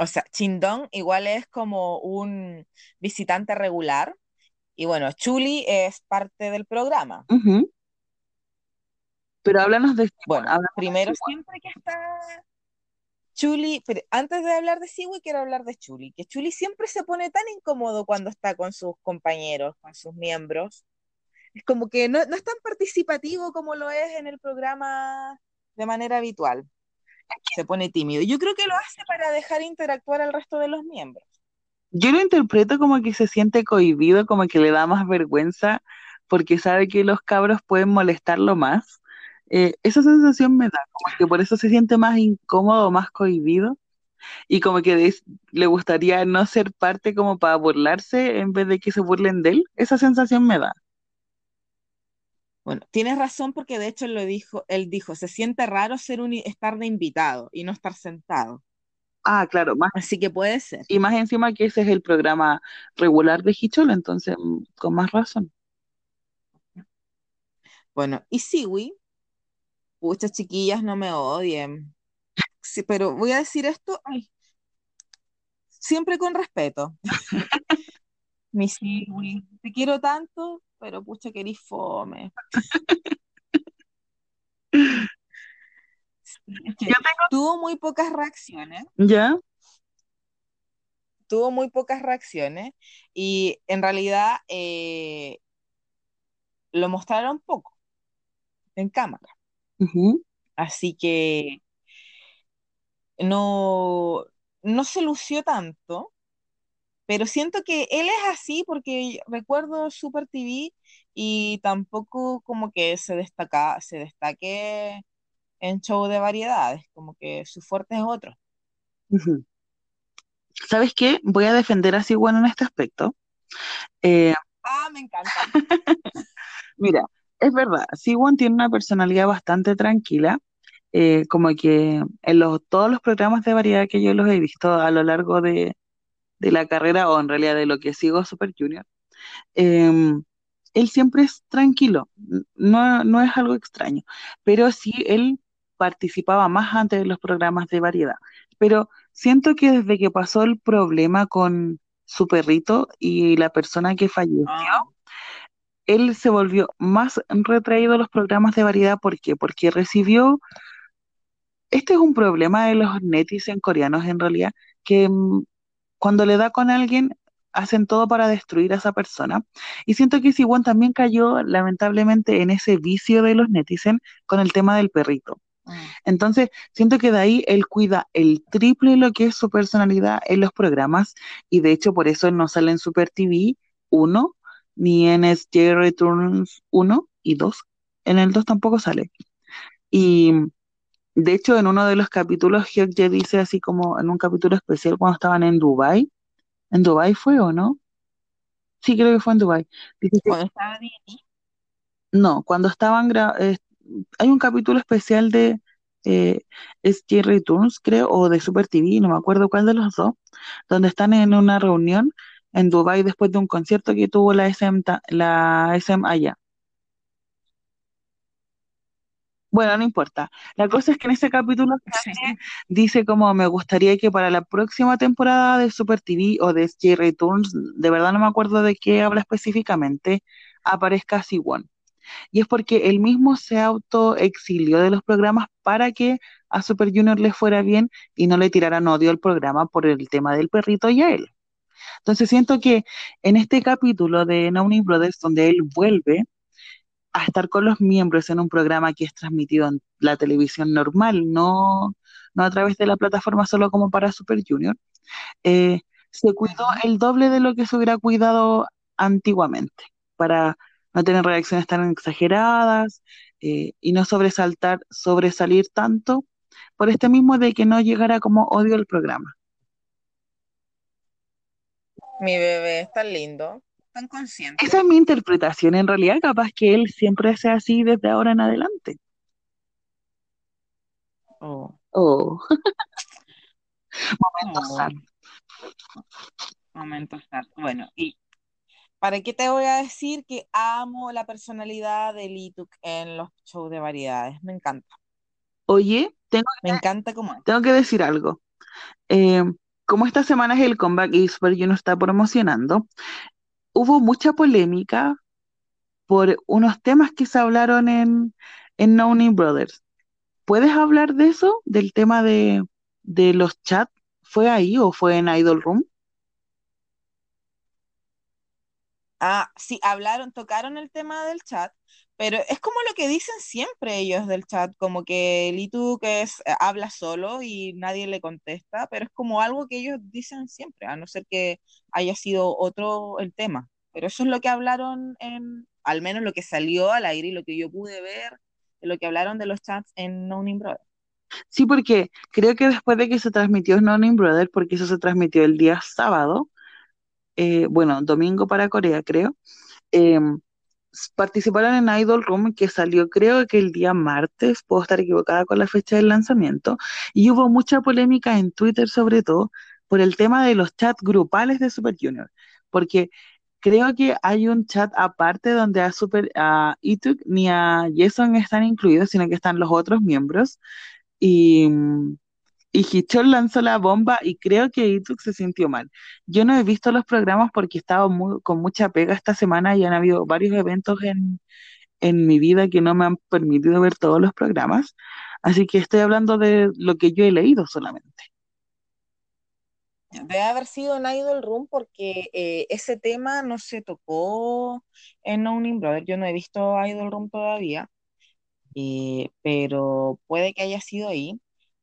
O sea, Chindong igual es como un visitante regular. Y bueno, Chuli es parte del programa. Pero háblanos de Bueno, háblanos de primero siempre que está Chuli, pero antes de hablar de Siwi, quiero hablar de Chuli, que Chuli siempre se pone tan incómodo cuando está con sus compañeros, con sus miembros. Es como que no, no es tan participativo como lo es en el programa de manera habitual. Se pone tímido. Yo creo que lo hace para dejar interactuar al resto de los miembros. Yo lo interpreto como que se siente cohibido, como que le da más vergüenza, porque sabe que los cabros pueden molestarlo más. Eh, esa sensación me da, como que por eso se siente más incómodo, más cohibido, y como que le gustaría no ser parte como para burlarse en vez de que se burlen de él. Esa sensación me da. Bueno, tienes razón porque de hecho él lo dijo, él dijo, se siente raro ser un, estar de invitado y no estar sentado. Ah, claro, más, Así que puede ser. y más encima que ese es el programa regular de Hichol, entonces mm, con más razón. Bueno, y Siwi, muchas chiquillas no me odien. Sí, pero voy a decir esto, ay, siempre con respeto. Mi Siwi, te quiero tanto, pero pucha que eres fome. Sí, es que Yo tengo, tuvo muy pocas reacciones, ¿ya? tuvo muy pocas reacciones y en realidad eh, lo mostraron poco en cámara. Ujú, Así que no, no se lució tanto, pero siento que él es así porque recuerdo Super TV y tampoco como que se destaca, se destaque en show de variedades, como que su fuerte es otro. ujú. ¿Sabes qué? Voy a defender a Siwan en este aspecto. Eh, Ah, me encanta. Mira, es verdad, Siwon tiene una personalidad bastante tranquila, eh, como que en los, todos los programas de variedad que yo los he visto a lo largo de, de la carrera, o en realidad de lo que sigo Super Junior, em, él siempre es tranquilo, no, no es algo extraño, pero sí él participaba más antes de los programas de variedad, pero siento que desde que pasó el problema con su perrito y la persona que falleció, Ah, él se volvió más retraído a los programas de variedad. ¿Por qué? Porque recibió, este es un problema de los netizen coreanos en realidad, que mm, cuando le da con alguien, hacen todo para destruir a esa persona. Y siento que Siwon también cayó lamentablemente en ese vicio de los netizen con el tema del perrito. Mm. Entonces, siento que de ahí él cuida el triple lo que es su personalidad en los programas y de hecho por eso él no sale en Super TV 1 ni en SJ Returns 1 y 2. En el 2 tampoco sale. Y de hecho, en uno de los capítulos, Hyuk dice así como en un capítulo especial cuando estaban en Dubai. ¿En Dubai fue o no? Sí, creo que fue en Dubai. ¿Cuando estaba No, cuando estaban eh, hay un capítulo especial de eh, Returns, creo, o de Super TV, no me acuerdo cuál de los dos, donde están en una reunión en Dubai después de un concierto que tuvo la SM, la SM allá. Bueno, no importa. La cosa es que en ese capítulo dice como me gustaría que para la próxima temporada de Super TV o de SJ Returns, de verdad no me acuerdo de qué habla específicamente, aparezca Siwon. Y es porque él mismo se autoexilió de los programas para que a Super Junior le fuera bien y no le tiraran odio al programa por el tema del perrito y a él. Entonces siento que en este capítulo de Nowny Brothers, donde él vuelve, a estar con los miembros en un programa que es transmitido en la televisión normal, no, no a través de la plataforma solo como para Super Junior, eh, se cuidó el doble de lo que se hubiera cuidado antiguamente, para no tener reacciones tan exageradas eh, y no sobresaltar, sobresalir tanto por este mismo de que no llegara como odio al programa. Mi bebé es tan lindo tan consciente. Esa es mi interpretación. En realidad, capaz que él siempre sea así desde ahora en adelante. Oh. Oh. Momentos oh. Bueno, y ¿para qué te voy a decir que amo la personalidad de Lituk en los shows de variedades? Me encanta. Oye, tengo Me encanta cómo Tengo que decir algo. Eh, como esta semana es el comeback y Super Junior está promocionando, hubo mucha polémica por unos temas que se hablaron en, en Brothers. ¿Puedes hablar de eso? Del tema de, de los chats. ¿Fue ahí o fue en Idol Room? Ah, sí, hablaron, tocaron el tema del chat, pero es como lo que dicen siempre ellos del chat, como que Litu que es, eh, habla solo y nadie le contesta, pero es como algo que ellos dicen siempre, a no ser que haya sido otro el tema. Pero eso es lo que hablaron en, al menos lo que salió al aire y lo que yo pude ver, lo que hablaron de los chats en No Name Brother. Sí, porque creo que después de que se transmitió No Name Brother, porque eso se transmitió el día sábado, eh, bueno, domingo para Corea, creo, em, participaron en Idol Room, que salió creo que el día martes, puedo estar equivocada con la fecha del lanzamiento, y hubo mucha polémica en Twitter sobre todo por el tema de los chats grupales de Super Junior, porque creo que hay un chat aparte donde a Super, a Ituk ni a Jason están incluidos, sino que están los otros miembros, y y Hichol lanzó la bomba y creo que Ituk se sintió mal. Yo no he visto los programas porque he estado con mucha pega esta semana y han habido varios eventos en, en mi vida que no me han permitido ver todos los programas. Así que estoy hablando de lo que yo he leído solamente. Debe haber sido en Idol Room porque eh, ese tema no se tocó en Owning Brother. Yo no he visto Idol Room todavía, eh, pero puede que haya sido ahí.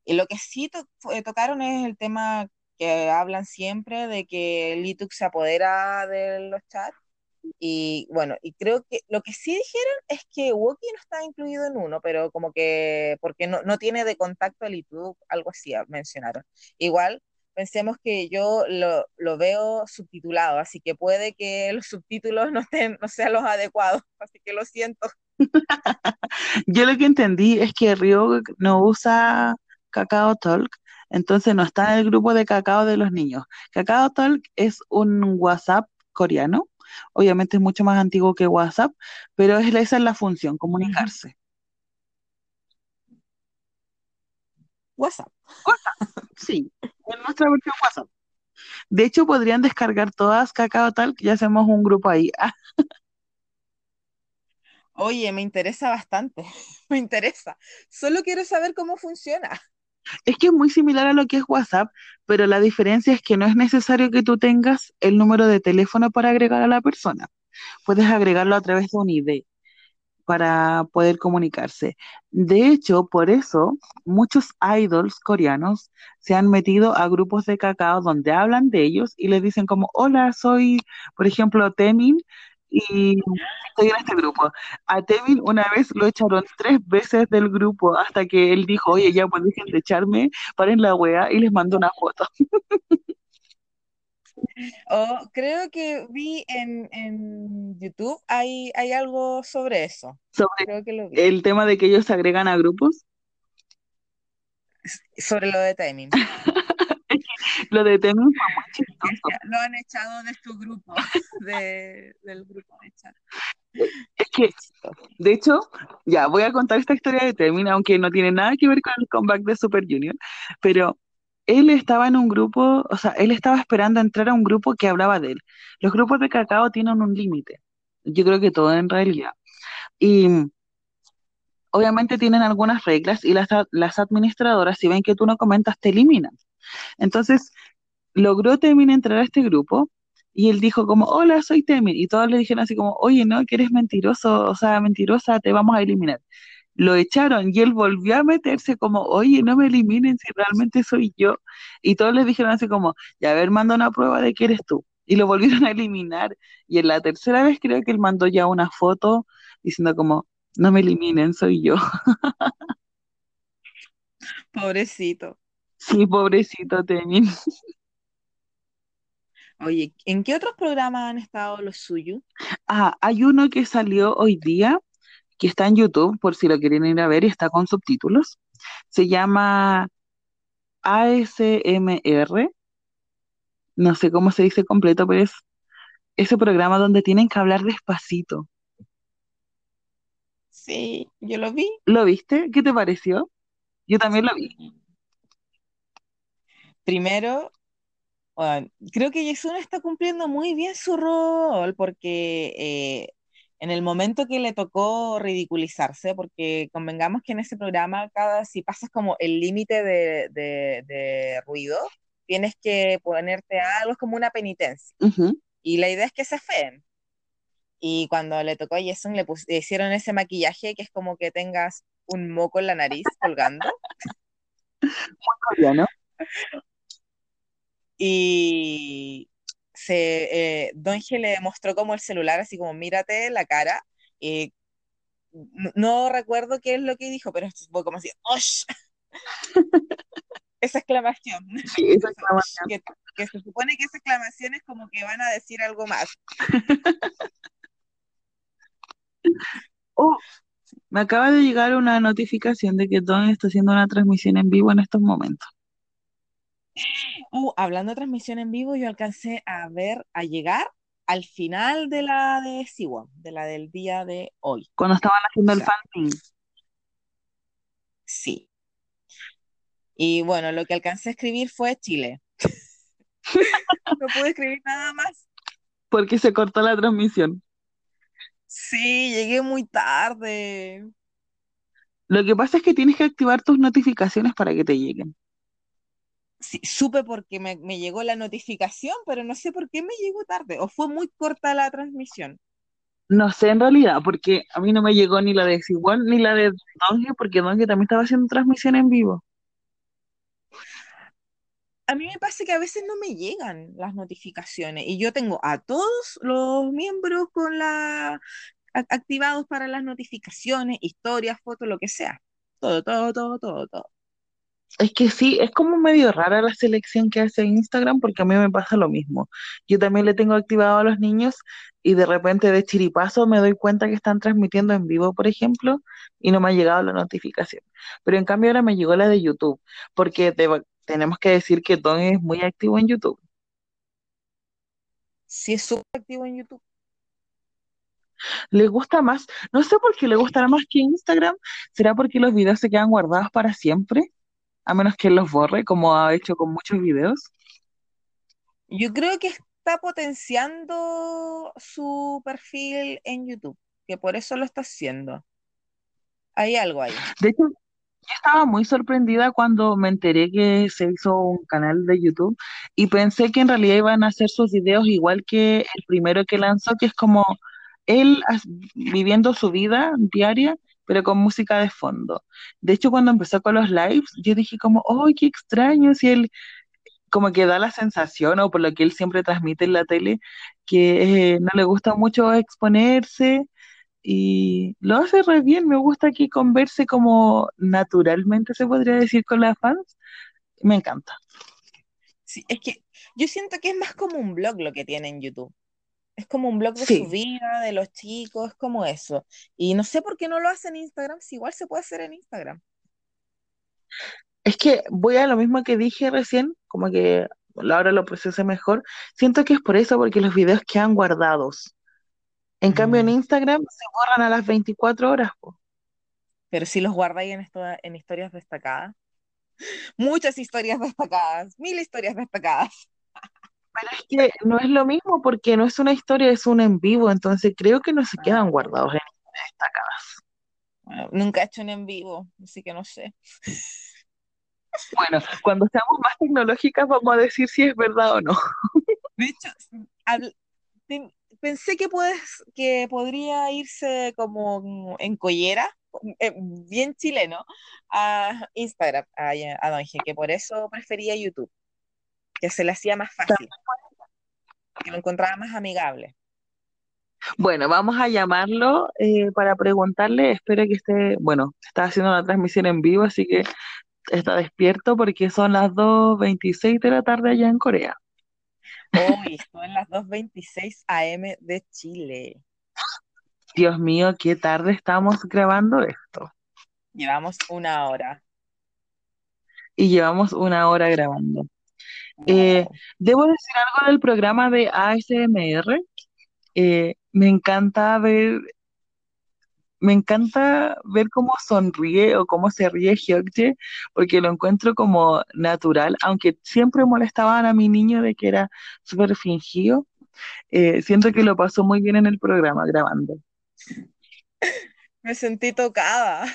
Y lo que sí eh, tocaron es el tema que hablan siempre de que Lituk se apodera de los chats. Y bueno, y creo que lo que sí dijeron es que Woki no está incluido en uno, pero como que porque no, no tiene de contacto a Lituk, algo así mencionaron. Igual, pensemos que yo lo, lo, veo subtitulado, así que puede que los subtítulos no, estén, no sean los adecuados, así que lo siento. yo lo que entendí es que Rio no usa Cacao Talk, entonces no está en el grupo de cacao de los niños. Cacao Talk es un WhatsApp coreano, obviamente es mucho más antiguo que WhatsApp, pero esa es la función, comunicarse. WhatsApp. WhatsApp, sí, en nuestra versión WhatsApp. De hecho, podrían descargar todas Cacao Talk y hacemos un grupo ahí. Oye, me interesa bastante, me interesa. Solo quiero saber cómo funciona. Es que es muy similar a lo que es WhatsApp, pero la diferencia es que no es necesario que tú tengas el número de teléfono para agregar a la persona. Puedes agregarlo a través de un ID para poder comunicarse. De hecho, por eso muchos idols coreanos se han metido a grupos de cacao donde hablan de ellos y les dicen como, hola, soy, por ejemplo, Temin y estoy en este grupo. A Temin una vez lo echaron tres veces del grupo hasta que él dijo, oye, ya pues dejen de echarme, paren la wea y les mandó una foto. Oh, creo que vi en, en YouTube, hay, hay algo sobre eso. Sobre Creo que lo vi. el tema de que ellos se agregan a grupos. Sobre lo de timing. Lo de Temin fue muy chistoso. Lo han echado de su grupo, de, del grupo de chat. Es que, de hecho, ya voy a contar esta historia de Temin, aunque no tiene nada que ver con el comeback de Super Junior, pero él estaba en un grupo, o sea, él estaba esperando entrar a un grupo que hablaba de él. Los grupos de cacao tienen un límite, yo creo que todo en realidad. Y obviamente tienen algunas reglas y las, las administradoras, si ven que tú no comentas, te eliminan. Entonces, logró Temin entrar a este grupo y él dijo como, hola, soy Temin. Y todos le dijeron así como, oye, no, que eres mentiroso, o sea, mentirosa, te vamos a eliminar. Lo echaron y él volvió a meterse como, oye, no me eliminen si realmente soy yo. Y todos le dijeron así como, ya a ver, manda una prueba de que eres tú. Y lo volvieron a eliminar. Y en la tercera vez creo que él mandó ya una foto diciendo como, no me eliminen, soy yo. Pobrecito. Sí, pobrecito Temin. Oye, ¿en qué otros programas han estado los suyos? Ah, hay uno que salió hoy día, que está en YouTube, por si lo quieren ir a ver, y está con subtítulos. Se llama ASMR. No sé cómo se dice completo, pero es ese programa donde tienen que hablar despacito. Sí, yo lo vi. ¿Lo viste? ¿Qué te pareció? Yo también lo vi. Primero, bueno, creo que Jason está cumpliendo muy bien su rol porque eh, en el momento que le tocó ridiculizarse, porque convengamos que en ese programa, cada, si pasas como el límite de, de- de ruido, tienes que ponerte algo, es como una penitencia. Ujú. Y la idea es que se feen. Y cuando le tocó a Jason, le, le hicieron ese maquillaje que es como que tengas un moco en la nariz colgando. Coreano. Y se, eh, Donge le mostró como el celular, así como mírate la cara. Y no, recuerdo qué es lo que dijo, pero fue como así, ¡Osh! Esa exclamación. Sí, esa exclamación. Que, que se supone que esa exclamación es como que van a decir algo más. Oh, me acaba de llegar una notificación de que Don está haciendo una transmisión en vivo en estos momentos. Uh, hablando de transmisión en vivo, yo alcancé a ver, a llegar al final de la de Siwon, de la del día de hoy. Cuando estaban haciendo O el fanzine. sí. Y bueno, lo que alcancé a escribir fue Chile. No pude escribir nada más. porque se cortó la transmisión. Sí, llegué muy tarde. Lo que pasa es que tienes que activar tus notificaciones para que te lleguen. Sí, supe porque me, me llegó la notificación, pero no sé por qué me llegó tarde. O fue muy corta la transmisión. No sé en realidad, porque a mí no me llegó ni la de Siwon ni la de Donge, porque Donge también estaba haciendo transmisión en vivo. A mí me pasa que a veces no me llegan las notificaciones y yo tengo a todos los miembros con la activados para las notificaciones, historias, fotos, lo que sea. Todo, todo, todo, todo, todo. Es que sí, es como medio rara la selección que hace Instagram, porque a mí me pasa lo mismo. Yo también le tengo activado a los niños y de repente de chiripazo me doy cuenta que están transmitiendo en vivo, por ejemplo, y no me ha llegado la notificación. Pero en cambio ahora me llegó la de YouTube, porque te- tenemos que decir que Don es muy activo en YouTube. Sí es súper activo en YouTube. Le gusta más, no sé por qué le gustará más que Instagram, ¿será porque los videos se quedan guardados para siempre? A menos que los borre, como ha hecho con muchos videos. Yo creo que está potenciando su perfil en YouTube, que por eso lo está haciendo. Hay algo ahí. De hecho, yo estaba muy sorprendida cuando me enteré que se hizo un canal de YouTube y pensé que en realidad iban a hacer sus videos igual que el primero que lanzó, que es como él viviendo su vida diaria, pero con música de fondo. De hecho, cuando empezó con los lives, yo dije como, ¡ay, qué extraño! Si él como que da la sensación, o por lo que él siempre transmite en la tele, que eh, no le gusta mucho exponerse y lo hace re bien. Me gusta que converse como naturalmente, se podría decir, con las fans. Me encanta. Sí, es que yo siento que es más como un blog lo que tiene en YouTube. Es como un blog de su vida, de los chicos, es como eso. Y no sé por qué no lo hace en Instagram, si igual se puede hacer en Instagram. es que voy a lo mismo que dije recién, como que ahora lo procesé mejor. Siento que es por eso, porque los videos quedan guardados. En cambio, en Mm, Instagram se borran a las 24 horas. po. Pero si los guardáis en, esto, en historias destacadas. Muchas historias destacadas, mil historias destacadas. Pero es que no es lo mismo porque no es una historia, es un en vivo, entonces creo que no se quedan Ah, guardados en destacadas. bueno, nunca he hecho un en vivo, así que no sé. Bueno, cuando seamos más tecnológicas vamos a decir si es verdad o no. De hecho, habl- pensé que puedes, que podría irse como en collera, eh, bien chileno, a Instagram, a, a Don G, que por eso prefería YouTube, que se le hacía más fácil, que lo encontraba más amigable. Bueno, vamos a llamarlo eh, para preguntarle, espero que esté, bueno, está haciendo una transmisión en vivo, así que está despierto porque son las 2.26 de la tarde allá en Corea. Hoy son las 2.26 AM de Chile. Dios mío, qué tarde estamos grabando esto. Llevamos una hora. Y llevamos una hora grabando. Eh, debo decir algo del programa de ASMR. Eh, me encanta ver, me encanta ver cómo sonríe o cómo se ríe Hyukje, porque lo encuentro como natural, aunque siempre molestaban a mi niño de que era súper fingido. eh, siento que lo pasó muy bien en el programa grabando. Me sentí tocada.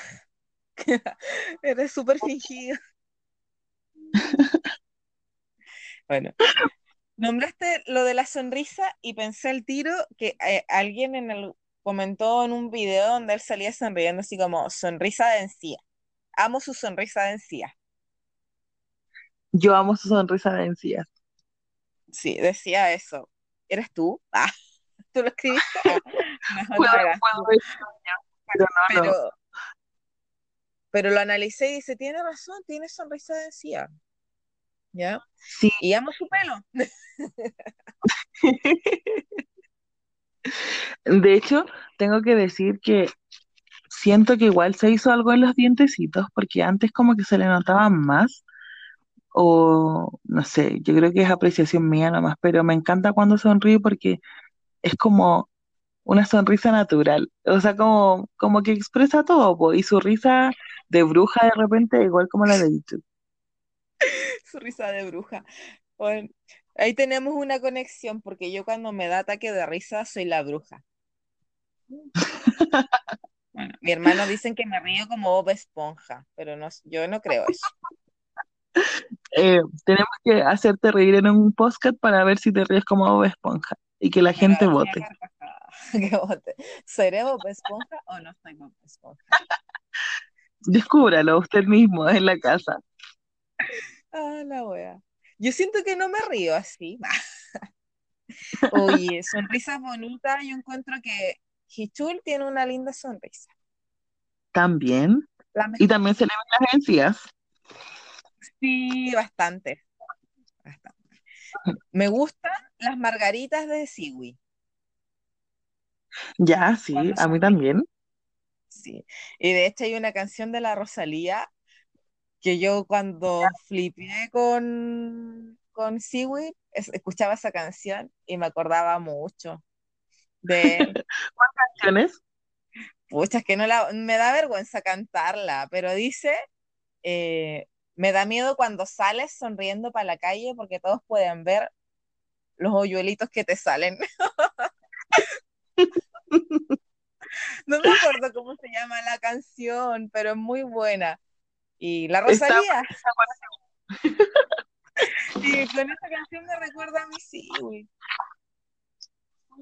Eres súper fingido. Bueno, nombraste lo de la sonrisa y pensé al tiro que eh, alguien en el, comentó en un video donde él salía sonriendo así como sonrisa de encía. Amo su sonrisa de encía. Yo amo su sonrisa de encías. Sí, decía eso. ¿Eres tú? Ah, ¿tú lo escribiste? Ah, no, no Puedo, pero no, no. Pero, pero lo analicé y dice, tiene razón, tiene sonrisa de encía. ¿Ya? Sí, Y amo su pelo. de hecho, tengo que decir que siento que igual se hizo algo en los dientecitos, porque antes como que se le notaban más, o no sé, yo creo que es apreciación mía nomás, pero me encanta cuando sonríe porque es como una sonrisa natural, o sea, como, como que expresa todo, po, y su risa de bruja de repente igual como la de YouTube. Su risa de bruja. Bueno, ahí tenemos una conexión porque yo cuando me da ataque de risa soy la bruja. Bueno, mi hermano dicen que me río como Bob Esponja, pero no, yo no creo eso. Eh, tenemos que hacerte reír en un podcast para ver si te ríes como Bob Esponja y que la gente vote. Que vote. ¿Seré Bob Esponja o no soy Bob Esponja? Descúbralo usted mismo en la casa. Ah, la wea. Yo siento que no me río así. Oye, sonrisas bonitas, yo encuentro que Hichul tiene una linda sonrisa. También. Y también se le ven las encías. Sí, bastante, bastante. Me gustan las margaritas de Siwi, Ya, sí, a mí también. Sí. Y de hecho hay una canción de la Rosalía que yo cuando flipé con, con es- escuchaba esa canción y me acordaba mucho de él. Canciones. Pucha, es que no la, me da vergüenza cantarla, pero dice, eh, me da miedo cuando sales sonriendo para la calle porque todos pueden ver los hoyuelitos que te salen. No me acuerdo cómo se llama la canción, pero es muy buena. Y la Rosalía. Y con esa canción me recuerda a mi Siwi.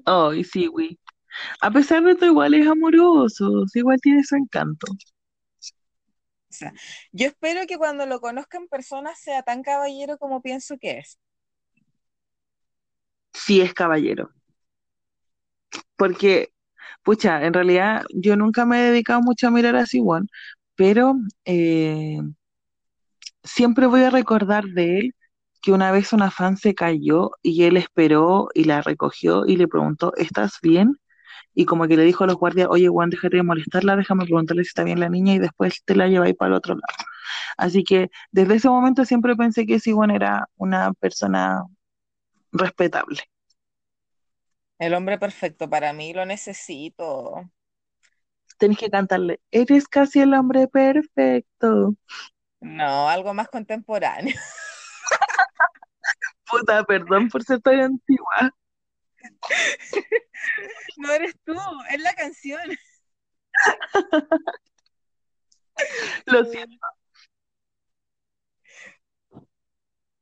Ay, sí, güey. A pesar de todo, igual es amoroso, sí, igual tiene su encanto. O sea, yo espero que cuando lo conozca en persona sea tan caballero como pienso que es. Sí es caballero. Porque, pucha, en realidad yo nunca me he dedicado mucho a mirar a Siwon, pero eh, siempre voy a recordar de él que una vez una fan se cayó y él esperó y la recogió y le preguntó, ¿estás bien? Y como que le dijo a los guardias, oye, Juan, déjate de molestarla, déjame preguntarle si está bien la niña y después te la lleváis para el otro lado. Así que desde ese momento siempre pensé que Siwon era una persona respetable. El hombre perfecto para mí lo necesito. Tenés que cantarle, eres casi el hombre perfecto. No, algo más contemporáneo. Puta, perdón por ser tan antigua. No eres tú, es la canción. Lo siento.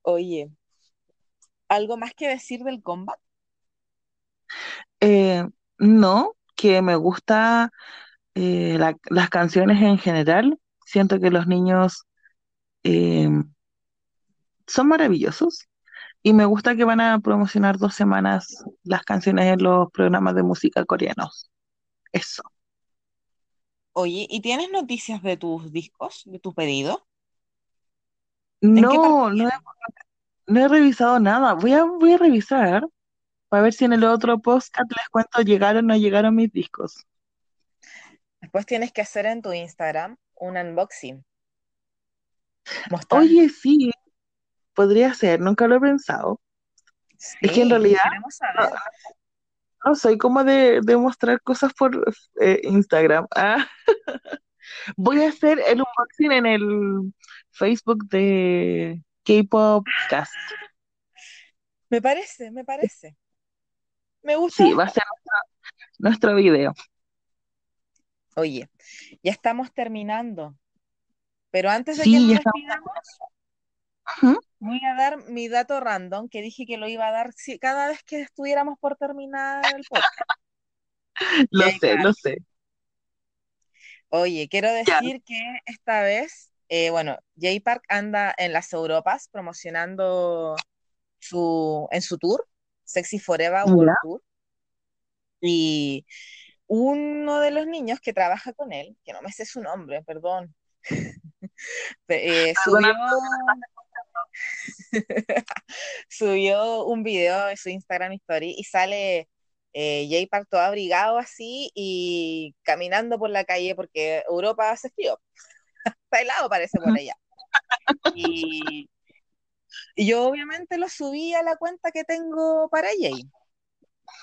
Oye, ¿algo más que decir del combat? Eh, no, que me gusta eh, la- las canciones en general. Siento que los niños eh, son maravillosos y me gusta que van a promocionar dos semanas las canciones en los programas de música coreanos. Eso. Oye, ¿y tienes noticias de tus discos, de tu pedido? ¿En qué No, no he, no he revisado nada. Voy a, voy a revisar para ver si en el otro podcast les cuento llegaron o no llegaron mis discos. Después tienes que hacer en tu Instagram un unboxing. Oye, sí, podría ser, nunca lo he pensado. Es que en realidad no soy como de, de mostrar cosas por eh, Instagram. Ah, voy a hacer el unboxing en el Facebook de K-Pop Cast. Me parece, me parece. Me gusta. Sí, va a ser nuestro, nuestro video. Oye, ya estamos terminando. Pero antes de Sí, que nos despidamos, Ujú. voy a dar mi dato random que dije que lo iba a dar si- cada vez que estuviéramos por terminar el podcast. Lo sé, lo sé. Oye, quiero decir que esta vez, eh, bueno, Jay Park anda en las Europas promocionando su, en su tour, Sexy Forever World. Tour. Y uno de los niños que trabaja con él, que no me sé su nombre, perdón, pe- eh, subió, subió un video en su Instagram Story y sale eh, Jay Park todo abrigado así y caminando por la calle porque Europa hace frío. Está helado parece por allá. Y, y yo obviamente lo subí a la cuenta que tengo para Jay.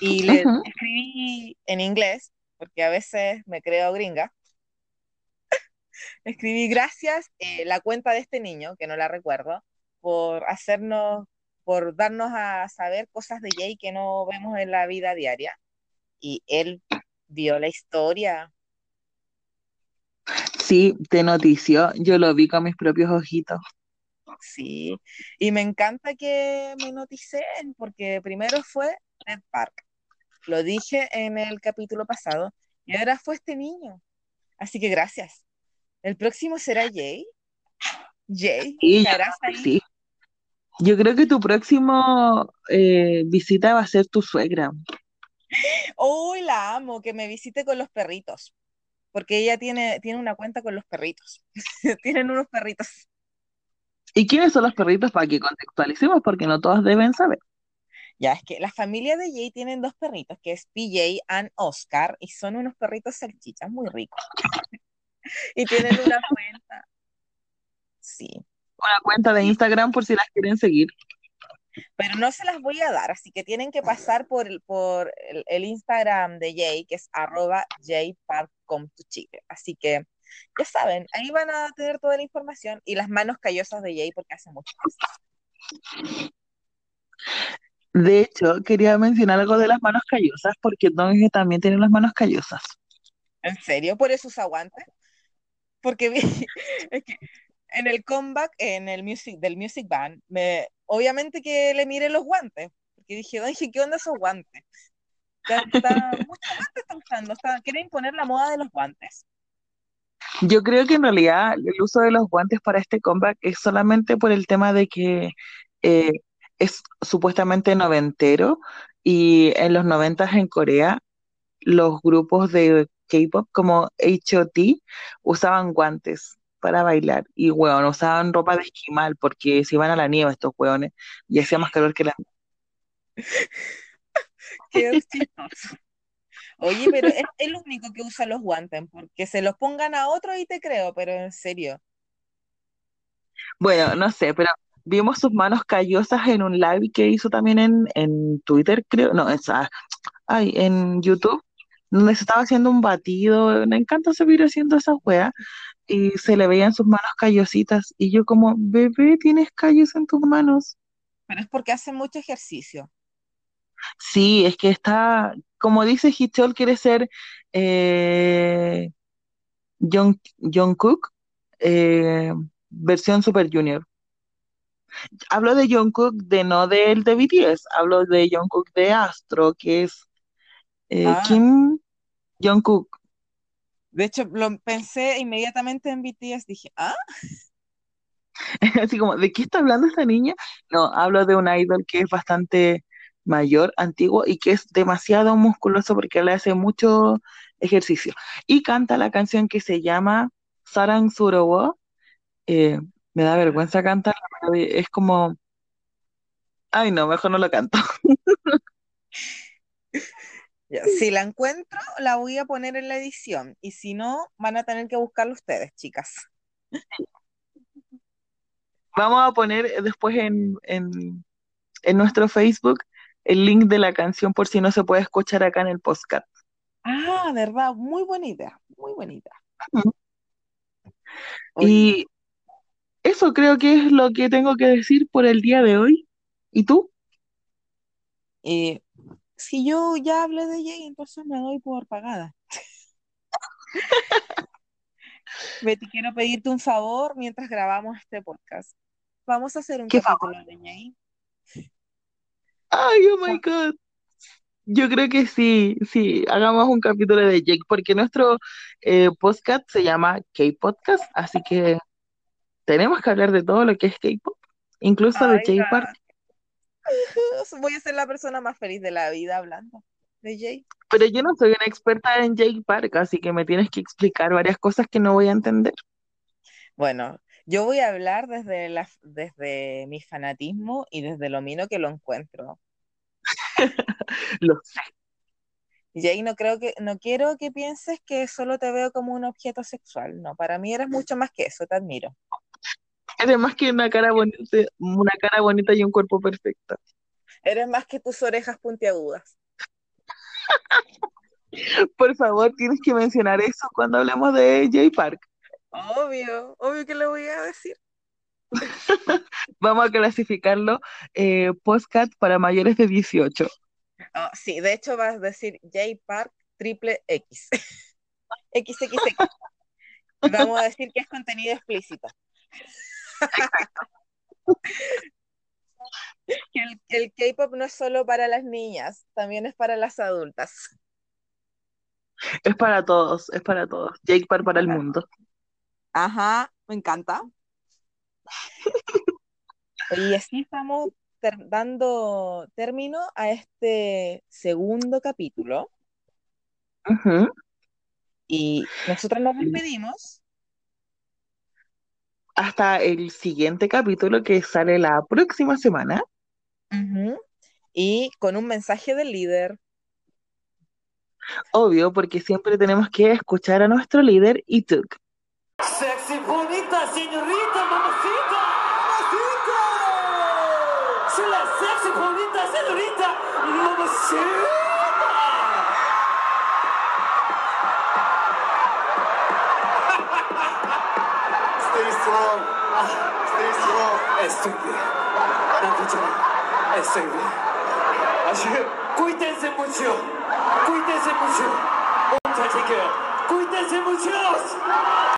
Y le escribí en inglés, porque a veces me creo gringa. Escribí gracias eh, la cuenta de este niño, que no la recuerdo, por hacernos, por darnos a saber cosas de Jay que no vemos en la vida diaria. Y él vio la historia. Sí, te notició. Yo lo vi con mis propios ojitos. Sí, y me encanta que me noticen, porque primero fue Ted Park, lo dije en el capítulo pasado, y ahora fue este niño. Así que gracias. El próximo será Jay. Jay, Y yo ¿estarás creo que ahí? sí. Yo creo que tu próximo eh, visita va a ser tu suegra. Uy, la amo, que me visite con los perritos, porque ella tiene, tiene una cuenta con los perritos. Tienen unos perritos. ¿Y quiénes son los perritos para que contextualicemos? Porque no todos deben saber. Ya, es que la familia de Jay tienen dos perritos, que es PJ and Oscar, y son unos perritos salchichas muy ricos. Y tienen una cuenta. Sí, Una cuenta de Instagram por si las quieren seguir. pero no se las voy a dar, así que tienen que pasar por el, por el, el Instagram de Jay, que es arroba jayparkcomtochile. Así que ya saben, ahí van a tener toda la información y las manos callosas de Jay porque hace mucho ejercicio. De hecho, quería mencionar algo de las manos callosas, porque Don también tiene las manos callosas. ¿En serio? ¿Por eso usa guantes? Porque vi- es que en el comeback, en el music, del Music Band, me, obviamente que le miré los guantes, porque dije, dije, ¿qué onda esos guantes? Ya está, muchos guantes están usando, está, quieren imponer la moda de los guantes. Yo creo que en realidad el uso de los guantes para este comeback es solamente por el tema de que eh, es supuestamente noventero y en los noventas en Corea los grupos de K-pop como H.O.T. usaban guantes para bailar y, weón, usaban ropa de esquimal porque se iban a la nieve estos weones y hacía más calor que la Qué chistoso. Oye, pero es el único que usa los guantes, porque se los pongan a otro y te creo, pero en serio. Bueno, no sé, pero vimos sus manos callosas en un live que hizo también en, en Twitter, creo, no, esa, ay, en YouTube, donde se estaba haciendo un batido, me encanta seguir haciendo esa weas, y se le veían sus manos callositas, y yo como, bebé, tienes callos en tus manos. Pero es porque hace mucho ejercicio. Sí, es que está, como dice Hichol, quiere ser eh, John, John Cook, eh, versión Super Junior. Hablo de John Cook, de no del de BTS, hablo de John Cook de Astro, que es eh, Ah. Kim John Cook. De hecho, lo pensé inmediatamente en BTS, dije, ah, Así como, ¿de qué está hablando esta niña? No, hablo de un idol que es bastante mayor, antiguo y que es demasiado musculoso porque le hace mucho ejercicio. Y canta la canción que se llama Sarang Surowo. Eh, me da vergüenza cantarla, pero es como, ay no, mejor no lo canto. si la encuentro, la voy a poner en la edición. Y si no, van a tener que buscarlo ustedes, chicas. Vamos a poner después en, en, en nuestro Facebook el link de la canción por si no se puede escuchar acá en el podcast. Ah, verdad, muy buena idea, muy buena idea. Y eso creo que es lo que tengo que decir por el día de hoy. ¿Y tú? eh, si yo ya hablé de Jay, entonces me doy por pagada. Betty, quiero pedirte un favor mientras grabamos este podcast. Vamos a hacer un ¿Qué capítulo de Jay. Ay, oh my God. Yo creo que sí, sí, hagamos un capítulo de Jake, porque nuestro eh, podcast se llama K-Podcast, así que tenemos que hablar de todo lo que es K-Pop, incluso de Ay, J-Park. Voy a ser la persona más feliz de la vida hablando de Jay. Pero yo no soy una experta en J-Park, así que me tienes que explicar varias cosas que no voy a entender. Bueno, yo voy a hablar desde la, desde mi fanatismo y desde lo mino que lo encuentro. Lo sé. Jay, no creo que, no quiero que pienses que solo te veo como un objeto sexual. No, para mí eres mucho más que eso, te admiro. Además que una cara bonita, una cara bonita y un cuerpo perfecto. Eres más que tus orejas puntiagudas. Por favor, tienes que mencionar eso cuando hablemos de J-Park. Obvio, obvio que le voy a decir. Vamos a clasificarlo eh, podcast para mayores de 18. Ah, sí, de hecho vas a decir J Park triple X. XXX. Vamos a decir que es contenido explícito. El, el K-pop no es solo para las niñas, también es para las adultas. Es para todos, es para todos. Jake Park para el mundo. Ajá, me encanta. Y así estamos dando término a este segundo capítulo. Y nosotros nos despedimos. Hasta el siguiente capítulo que sale la próxima semana. Y con un mensaje del líder. Obvio, porque siempre tenemos que escuchar a nuestro líder Ituk. Sexy, strong. Stay strong. Estoy bien. Nakuchan, estoy bien. Así que cuídense mucho. Cuídense mucho. Un cuídense mucho.